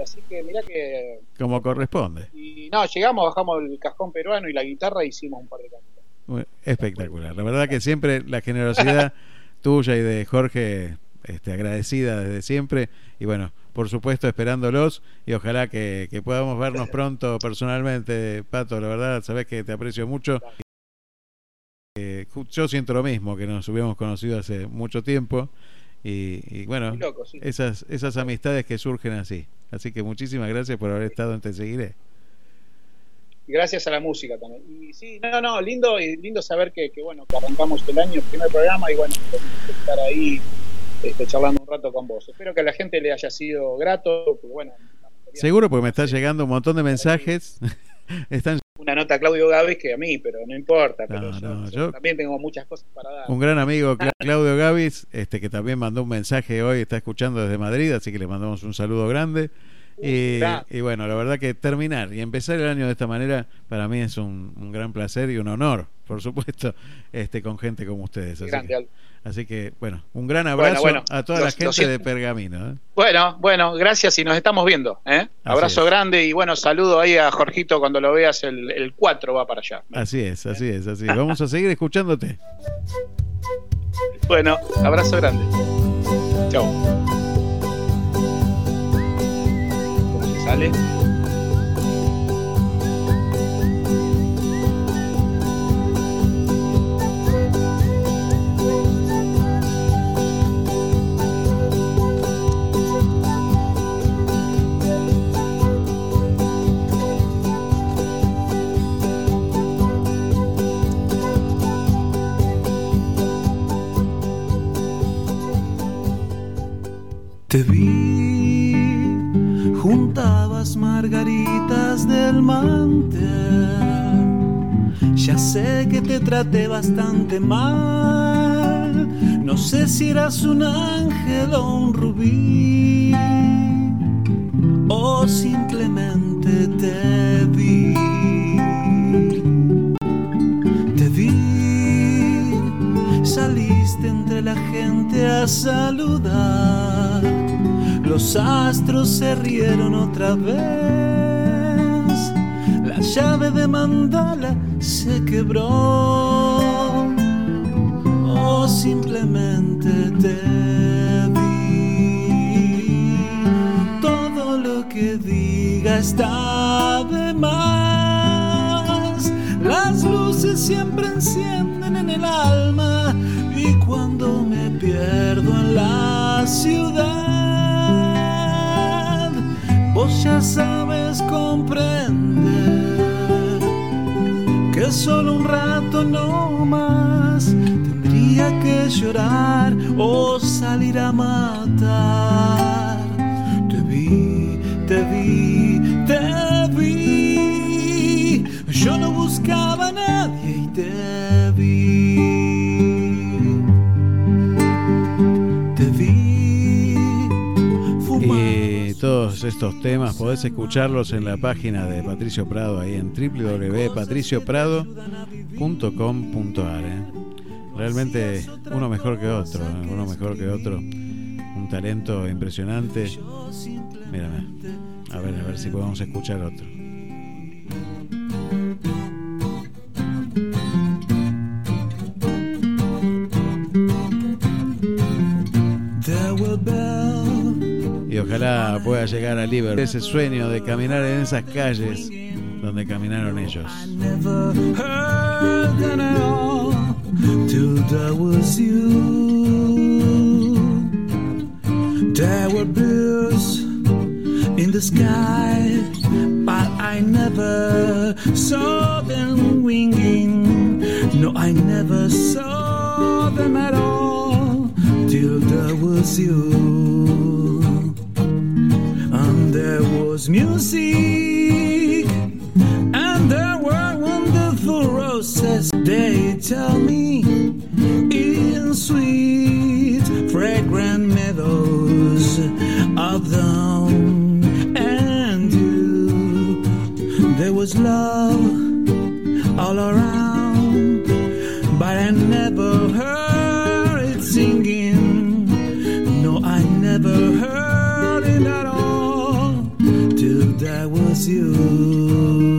así que mira que... como corresponde. Y no, llegamos, bajamos el cajón peruano y la guitarra e hicimos un par de canciones. Espectacular. La verdad que siempre la generosidad tuya y de Jorge, este, agradecida desde siempre. Y bueno, por supuesto, esperándolos y ojalá que, que podamos vernos pronto personalmente, Pato. La verdad, sabes que te aprecio mucho. Eh, yo siento lo mismo, que nos hubiéramos conocido hace mucho tiempo. Y, y bueno, Muy loco, sí. esas, esas amistades que surgen así. Así que muchísimas gracias por haber estado en Te Seguiré. Gracias a la música también. Y sí, no, no, lindo lindo saber que, que, bueno, que arrancamos el año, el primer programa y bueno, estar ahí este, charlando un rato con vos. Espero que a la gente le haya sido grato, porque bueno, Seguro porque me está llegando un montón de mensajes. Están una nota a Claudio Gavis que a mí, pero no importa, pero No, yo, no, yo yo- también tengo muchas cosas para dar. un gran amigo, Cla- Claudio Gavis, este que también mandó un mensaje hoy, está escuchando desde Madrid, así que le mandamos un saludo grande. Y, gracias. y bueno, la verdad que terminar y empezar el año de esta manera para mí es un, un gran placer y un honor, por supuesto, este con gente como ustedes. Así Grande, que. Así que, bueno, un gran abrazo bueno, a toda los- la gente de Pergamino. ¿eh? Bueno, bueno, gracias y nos estamos viendo. ¿eh? Abrazo es. grande y bueno, saludo ahí a Jorgito cuando lo veas, el, el 4 va para allá. Así es, así es, así es. Vamos a seguir escuchándote. Bueno, abrazo grande. Chao. ¿Cómo se sale? Te vi, juntabas margaritas del mantel. Ya sé que te traté bastante mal. No sé si eras un ángel o un rubí. O simplemente te vi. Te vi, saliste entre la gente a saludar. Los astros se rieron otra vez. La llave de mandala se quebró. O simplemente te vi. Todo lo que diga está de más. Las luces siempre encienden en el alma y cuando me pierdo en la ciudad, vos ya sabes comprender que solo un rato no más tendría que llorar o salir a matar. Te vi, te vi, te vi. Yo no buscaba a nadie y te estos temas podés escucharlos en la página de Patricio Prado, ahí en www.patricioprado.com.ar. ¿eh? Realmente uno mejor que otro, ¿eh? uno mejor que otro. Un talento impresionante. Mírame. A ver, a ver si podemos escuchar otro. Ojalá pueda llegar a Liverpool. Ese sueño de caminar en esas calles donde caminaron ellos. there were in in the sky, but I never saw them winging. No, I never saw them at all till there was you. There was music, and there were wonderful roses. They tell me in sweet, fragrant meadows of them and you. There was love all around, you.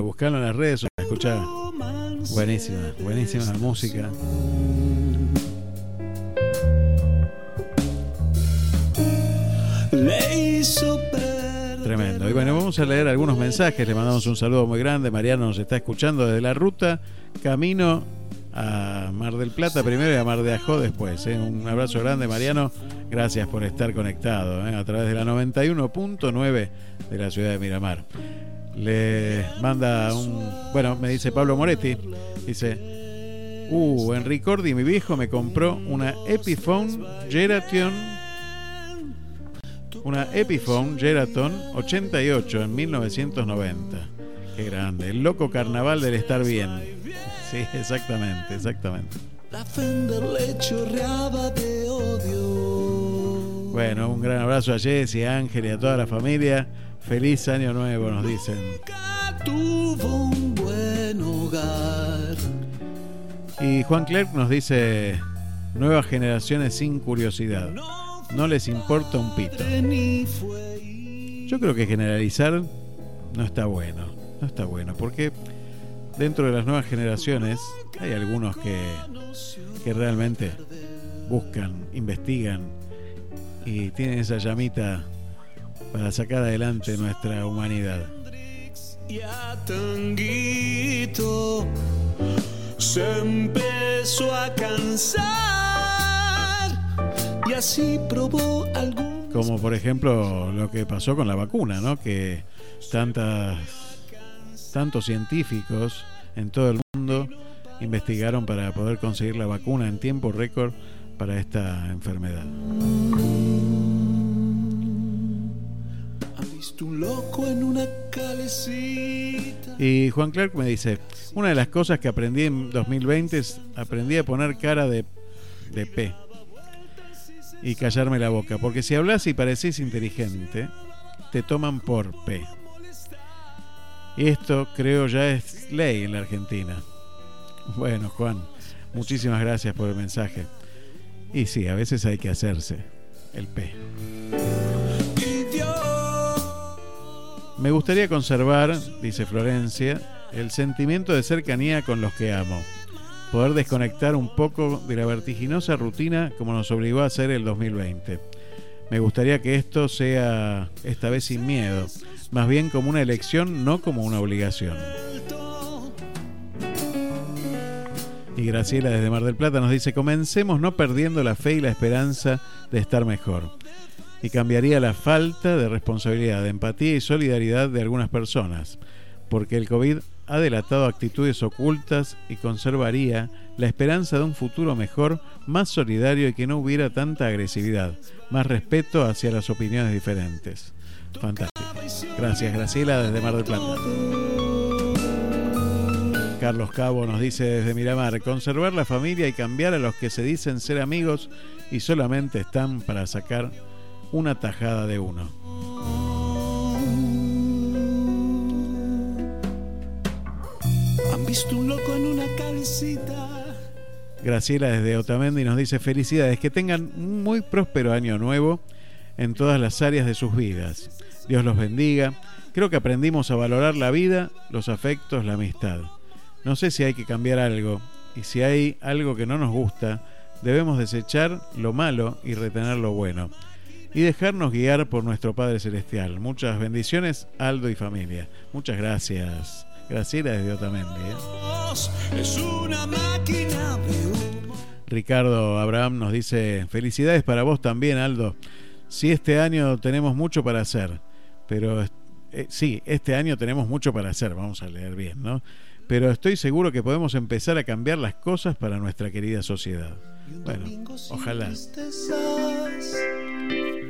Buscalo en las redes, escuchá. Buenísima, buenísima la música. Tremendo. Y bueno, vamos a leer algunos mensajes. Le mandamos un saludo muy grande. Mariano nos está escuchando desde la ruta camino a Mar del Plata primero y a Mar de Ajó después. ¿eh? Un abrazo grande, Mariano. Gracias por estar conectado ¿eh? a través de la 91.9 de la ciudad de Miramar. Le manda un. Bueno, me dice Pablo Moretti. Dice. Uh, en Ricordi, mi viejo me compró una Epiphone Geraton una Epiphone Geraton 88 en 1990. Qué grande. El loco carnaval del estar bien. Sí, exactamente, exactamente. La Fender le chorreaba de odio. Bueno, un gran abrazo a Jessy, a Ángel y a toda la familia. Feliz año nuevo, nos dicen. Nunca tuvo un buen hogar. Y Juan Clerc nos dice, nuevas generaciones sin curiosidad. No les importa un pito. Yo creo que generalizar no está bueno. No está bueno, porque dentro de las nuevas generaciones hay algunos que, que realmente buscan, investigan y tienen esa llamita para sacar adelante nuestra humanidad. y a Tanguito se empezó a cansar y así probó algún Como por ejemplo lo que pasó con la vacuna, ¿no? Que tantas, tantos científicos en todo el mundo investigaron para poder conseguir la vacuna en tiempo récord para esta enfermedad. Un loco en una calecita Y Juan Clark me dice, una de las cosas que aprendí en 2020 es aprendí a poner cara de, de P y callarme la boca, porque si hablas y parecés inteligente, te toman por P. Y esto creo ya es ley en la Argentina. Bueno, Juan, muchísimas gracias por el mensaje. Y sí, a veces hay que hacerse el P. Me gustaría conservar, dice Florencia, el sentimiento de cercanía con los que amo. Poder desconectar un poco de la vertiginosa rutina como nos obligó a hacer el 2020. Me gustaría que esto sea esta vez sin miedo, más bien como una elección, no como una obligación. Y Graciela desde Mar del Plata nos dice, comencemos no perdiendo la fe y la esperanza de estar mejor. Y cambiaría la falta de responsabilidad, de empatía y solidaridad de algunas personas, porque el COVID ha delatado actitudes ocultas y conservaría la esperanza de un futuro mejor, más solidario y que no hubiera tanta agresividad, más respeto hacia las opiniones diferentes. Fantástico. Gracias Graciela desde Mar del Plata. Carlos Cabo nos dice desde Miramar, conservar la familia y cambiar a los que se dicen ser amigos y solamente están para sacar una tajada de uno. Han visto un loco en una calcita. Graciela desde Otamendi nos dice felicidades, que tengan un muy próspero año nuevo en todas las áreas de sus vidas. Dios los bendiga. Creo que aprendimos a valorar la vida, los afectos, la amistad. No sé si hay que cambiar algo y si hay algo que no nos gusta, debemos desechar lo malo y retener lo bueno. Y dejarnos guiar por nuestro Padre Celestial. Muchas bendiciones, Aldo y familia. Muchas gracias. Graciela desde Otamendi. ¿eh? Es una máquina de humo. Ricardo Abraham nos dice, felicidades para vos también, Aldo. Sí, este año tenemos mucho para hacer, pero eh, sí, este año tenemos mucho para hacer, vamos a leer bien, ¿no? Pero estoy seguro que podemos empezar a cambiar las cosas para nuestra querida sociedad. Bueno, ojalá.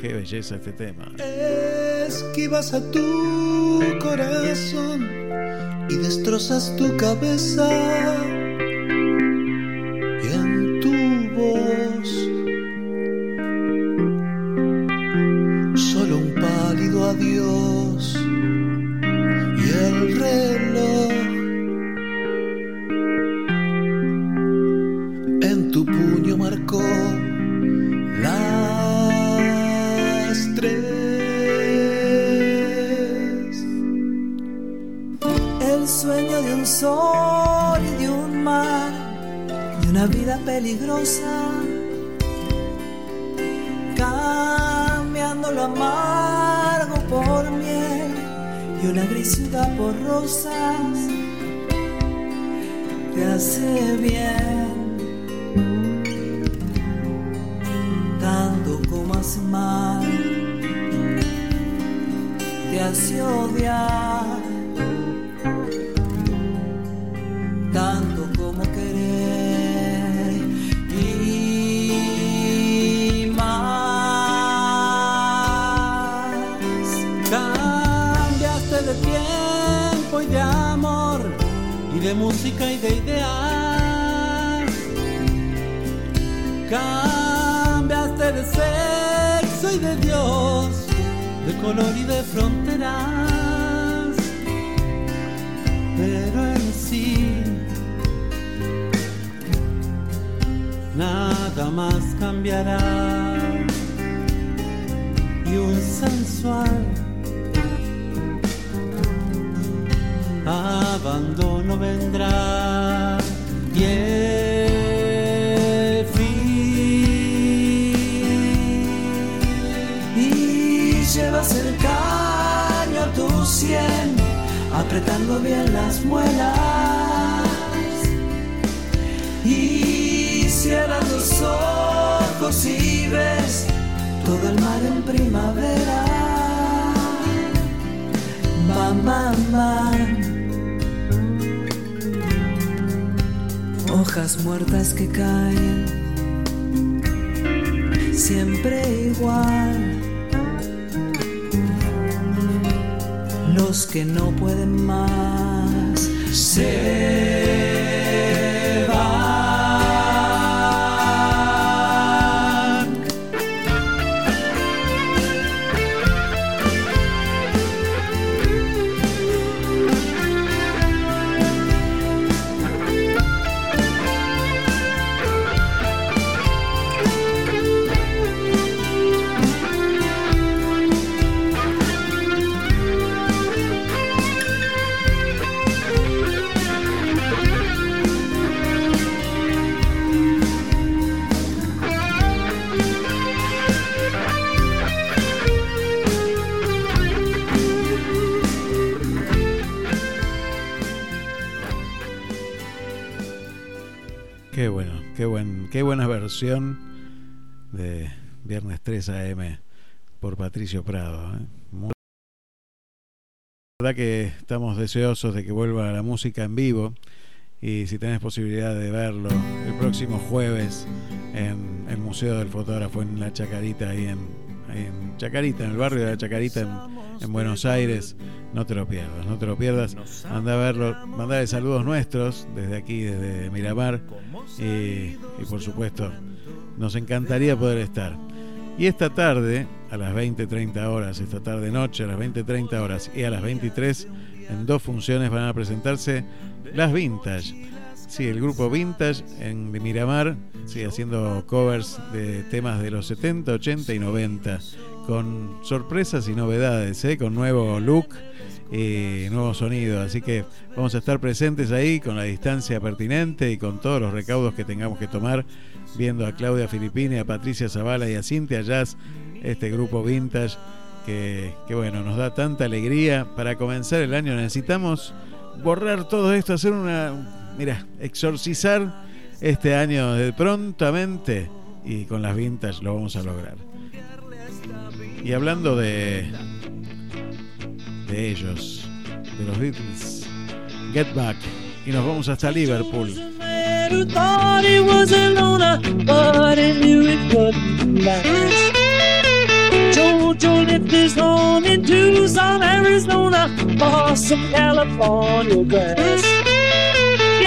Qué belleza este tema. Esquivas a tu corazón y destrozas tu cabeza. Y en tu voz solo un pálido adiós vida peligrosa, cambiando lo amargo por miel y una gris por rosas, te hace bien. Tanto como hace mal, te hace odiar de música y de ideas. Cambiaste de sexo y de Dios, de color y de fronteras. Pero en sí nada más cambiará. Y un sensual abandono vendrá y el fin. y llevas el caño a tu sien, apretando bien las muelas. Y cierras los ojos y ves todo el mar en primavera. Bam, bam, Hojas muertas que caen, siempre igual. los que no pueden más se qué buen, qué buena versión de Viernes 3 AM por Patricio Prado. ¿eh? Muy verdad que estamos deseosos de que vuelva la música en vivo y si tenés posibilidad de verlo el próximo jueves en el Museo del Fotógrafo en la Chacarita, ahí en, en Chacarita, en el barrio de la Chacarita en, en Buenos Aires, no te lo pierdas, no te lo pierdas. Anda a verlo, mandarle saludos nuestros desde aquí, desde Miramar y, y por supuesto nos encantaría poder estar. Y esta tarde, a las 20.30 horas, esta tarde noche, a las 20.30 horas y a las 23, en dos funciones van a presentarse las Vintage. Sí, el grupo Vintage en Miramar, sí, haciendo covers de temas de los 70, 80 y 90, con sorpresas y novedades, ¿eh? con nuevo look y nuevo sonido. Así que vamos a estar presentes ahí con la distancia pertinente y con todos los recaudos que tengamos que tomar viendo a Claudia Filippini, a Patricia Zavala y a Cintia Jazz, este grupo vintage que, que, bueno, nos da tanta alegría. Para comenzar el año necesitamos borrar todo esto, hacer una, mira, exorcizar este año de prontamente y con las vintage lo vamos a lograr. Y hablando de de ellos, de los Beatles, Get Back y nos vamos hasta Liverpool.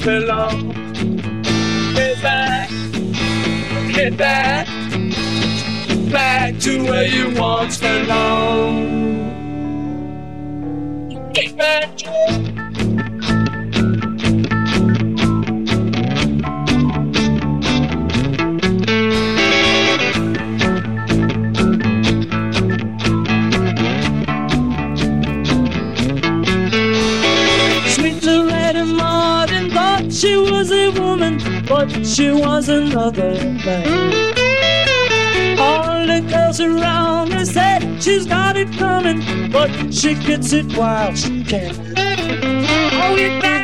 once belonged. Get back, get back, back to where you once belonged. But she was another man. All the girls around her said she's got it coming, but she gets it while she can. Oh, get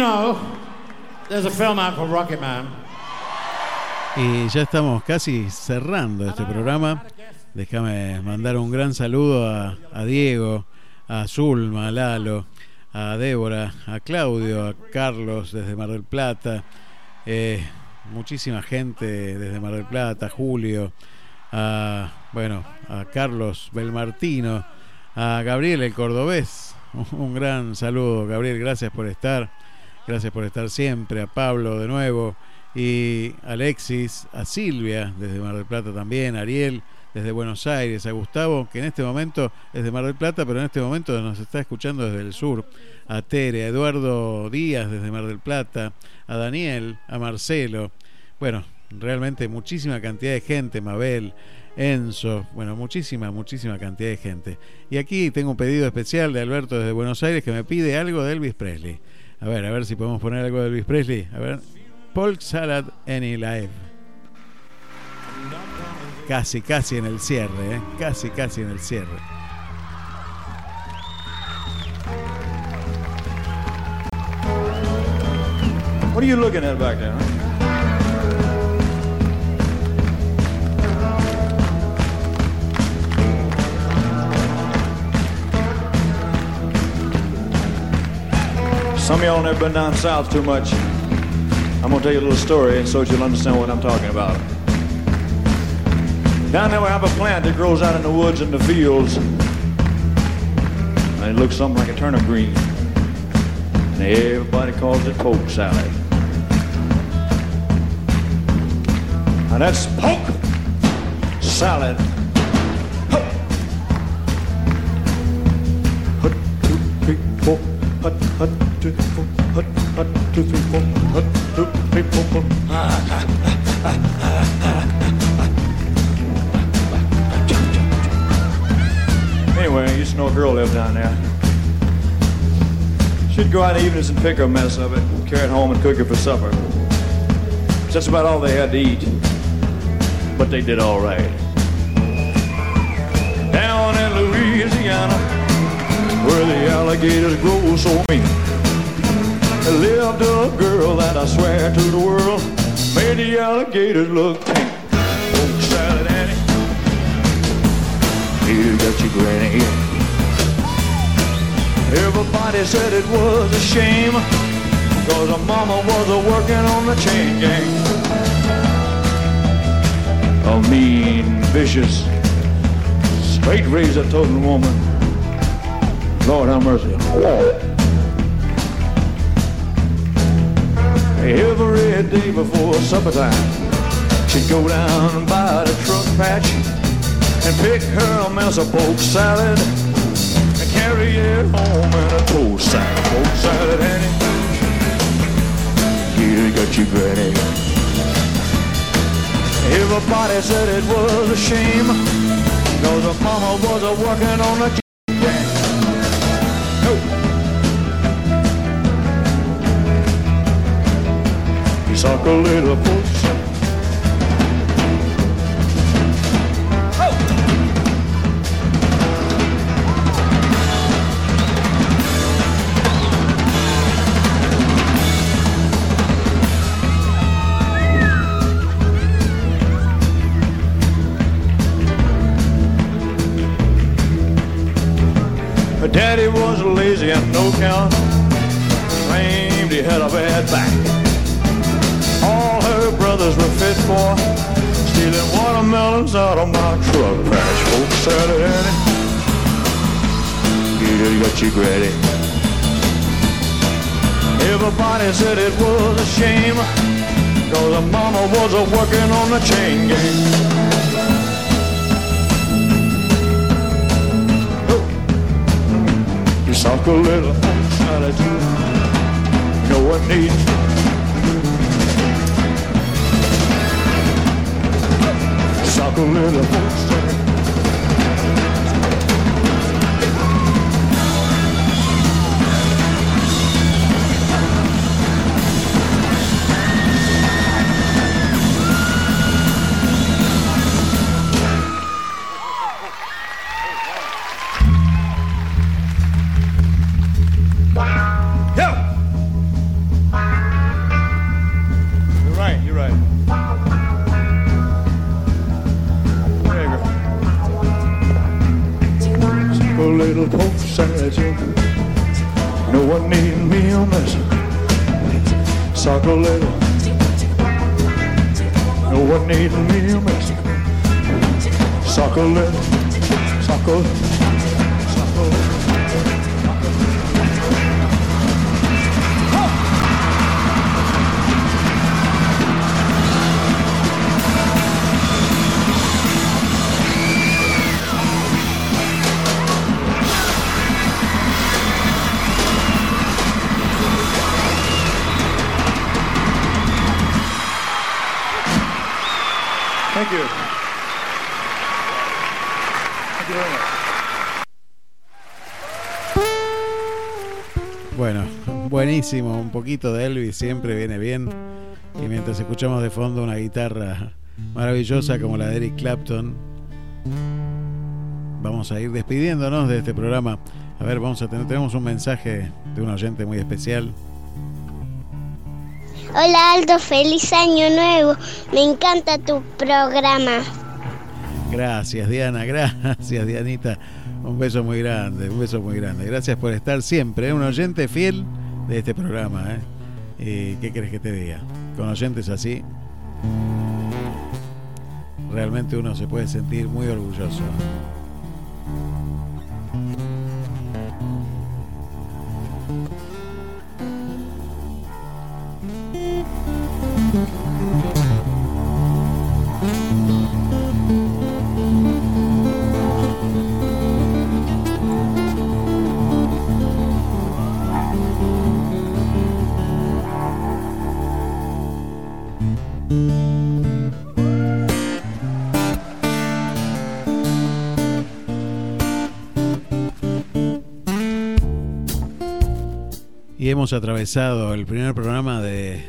know, there's a film out Rocket Man. Y ya estamos casi cerrando este programa. Déjame mandar un gran saludo a, a Diego, a Zulma, a Lalo, a Débora, a Claudio, a Carlos desde Mar del Plata, eh, muchísima gente desde Mar del Plata, Julio, a, bueno, a Carlos Belmartino, a Gabriel el Cordobés. Un gran saludo, Gabriel, gracias por estar, gracias por estar siempre, a Pablo de nuevo y Alexis, a Silvia desde Mar del Plata también, a Ariel desde Buenos Aires, a Gustavo, que en este momento es de Mar del Plata, pero en este momento nos está escuchando desde el sur, a Tere, a Eduardo Díaz desde Mar del Plata, a Daniel, a Marcelo, bueno, realmente muchísima cantidad de gente, Mabel, Enzo, bueno, muchísima, muchísima cantidad de gente. Y aquí tengo un pedido especial de Alberto desde Buenos Aires que me pide algo de Elvis Presley. A ver, a ver si podemos poner algo de Elvis Presley. A ver, Polk Salad Any Live. Casi, casi en el cierre, ¿eh? casi, casi en el cierre. What are you looking at back there? Huh? Some of y'all never been down south too much. I'm gonna tell you a little story so that you'll understand what I'm talking about. Down there we have a plant that grows out in the woods and the fields. And it looks something like a turnip green. And everybody calls it poke salad. And that's poke salad. Hut, two, three, four. Hut, hut, two. Hut, hut, two, three, four. Hut, two, three, four, four. Anyway, I used to know a girl lived down there. She'd go out evenings and pick a mess of it, carry it home and cook it for supper. That's about all they had to eat. But they did all right. Down in Louisiana, where the alligators grow so mean, lived a girl that I swear to the world made the alligators look tame. Poke salad Annie, you got your granny. Everybody said it was a shame, cause her mama was a working on the chain gang. A mean, vicious, straight razor toting woman. Lord have mercy. Every day before supper time, she'd go down by the truck patch and pick her a mess of poke salad and carry it home in a toast sack. Poke salad, Annie. You got your granny. Everybody said it was a shame, cause her mama was a working on the You a little puss. Her daddy was lazy and no count. Claimed he had a bad back. Watermelons out of my truck patch. Folks it, Annie. You got your granny. Everybody said it was a shame. Cause her mama was a working on the chain gang. Suck a little salad too. No one needs. Little salad. Buenísimo, un poquito de Elvis siempre viene bien. Y mientras escuchamos de fondo una guitarra maravillosa como la de Eric Clapton, vamos a ir despidiéndonos de este programa. A ver, vamos a tener, tenemos un mensaje de un oyente muy especial. Hola Aldo, feliz año nuevo. Me encanta tu programa. Gracias, Diana, gracias, Dianita. Un beso muy grande, un beso muy grande. Gracias por estar siempre, ¿eh? un oyente fiel de este programa. ¿eh? ¿Y ¿Qué crees que te diga? Con oyentes así, realmente uno se puede sentir muy orgulloso. Hemos atravesado el primer programa de,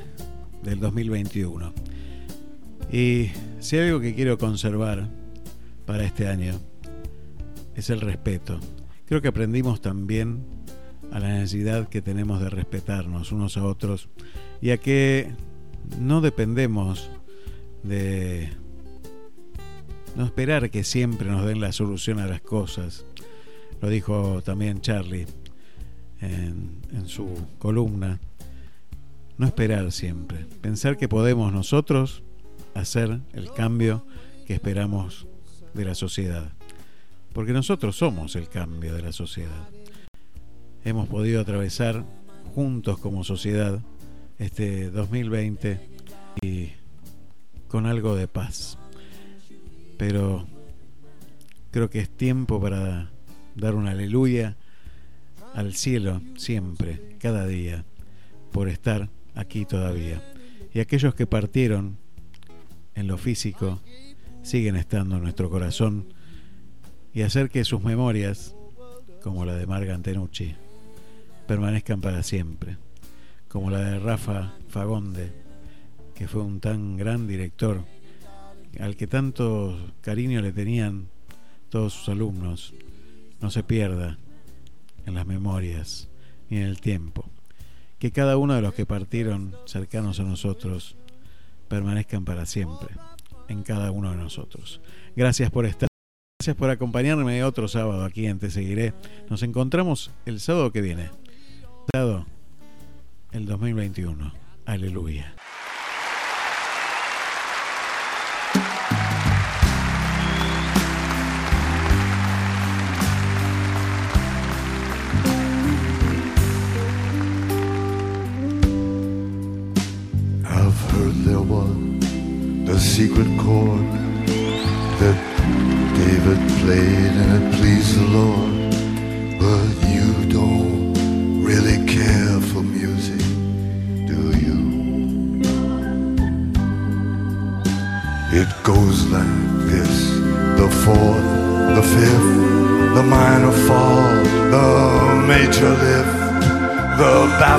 del 2021. Y si hay algo que quiero conservar para este año es el respeto. Creo que aprendimos también a la necesidad que tenemos de respetarnos unos a otros y a que no dependemos de no esperar que siempre nos den la solución a las cosas. Lo dijo también Charlie en, su columna. No esperar siempre. Pensar que podemos nosotros hacer el cambio que esperamos de la sociedad. Porque nosotros somos el cambio de la sociedad. Hemos podido atravesar juntos como sociedad este 2020 y con algo de paz. Pero creo que es tiempo para dar un aleluya al cielo siempre, cada día, por estar aquí todavía. Y aquellos que partieron en lo físico siguen estando en nuestro corazón. Y hacer que sus memorias, como la de Marga Antenucci, permanezcan para siempre, como la de Rafa Fagonde, que fue un tan gran director, al que tanto cariño le tenían todos sus alumnos, no se pierda en las memorias ni en el tiempo. Que cada uno de los que partieron cercanos a nosotros permanezcan para siempre en cada uno de nosotros. Gracias por estar. Gracias por acompañarme otro sábado aquí en Te Seguiré. Nos encontramos el sábado que viene. Sábado el 2021. Aleluya.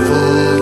The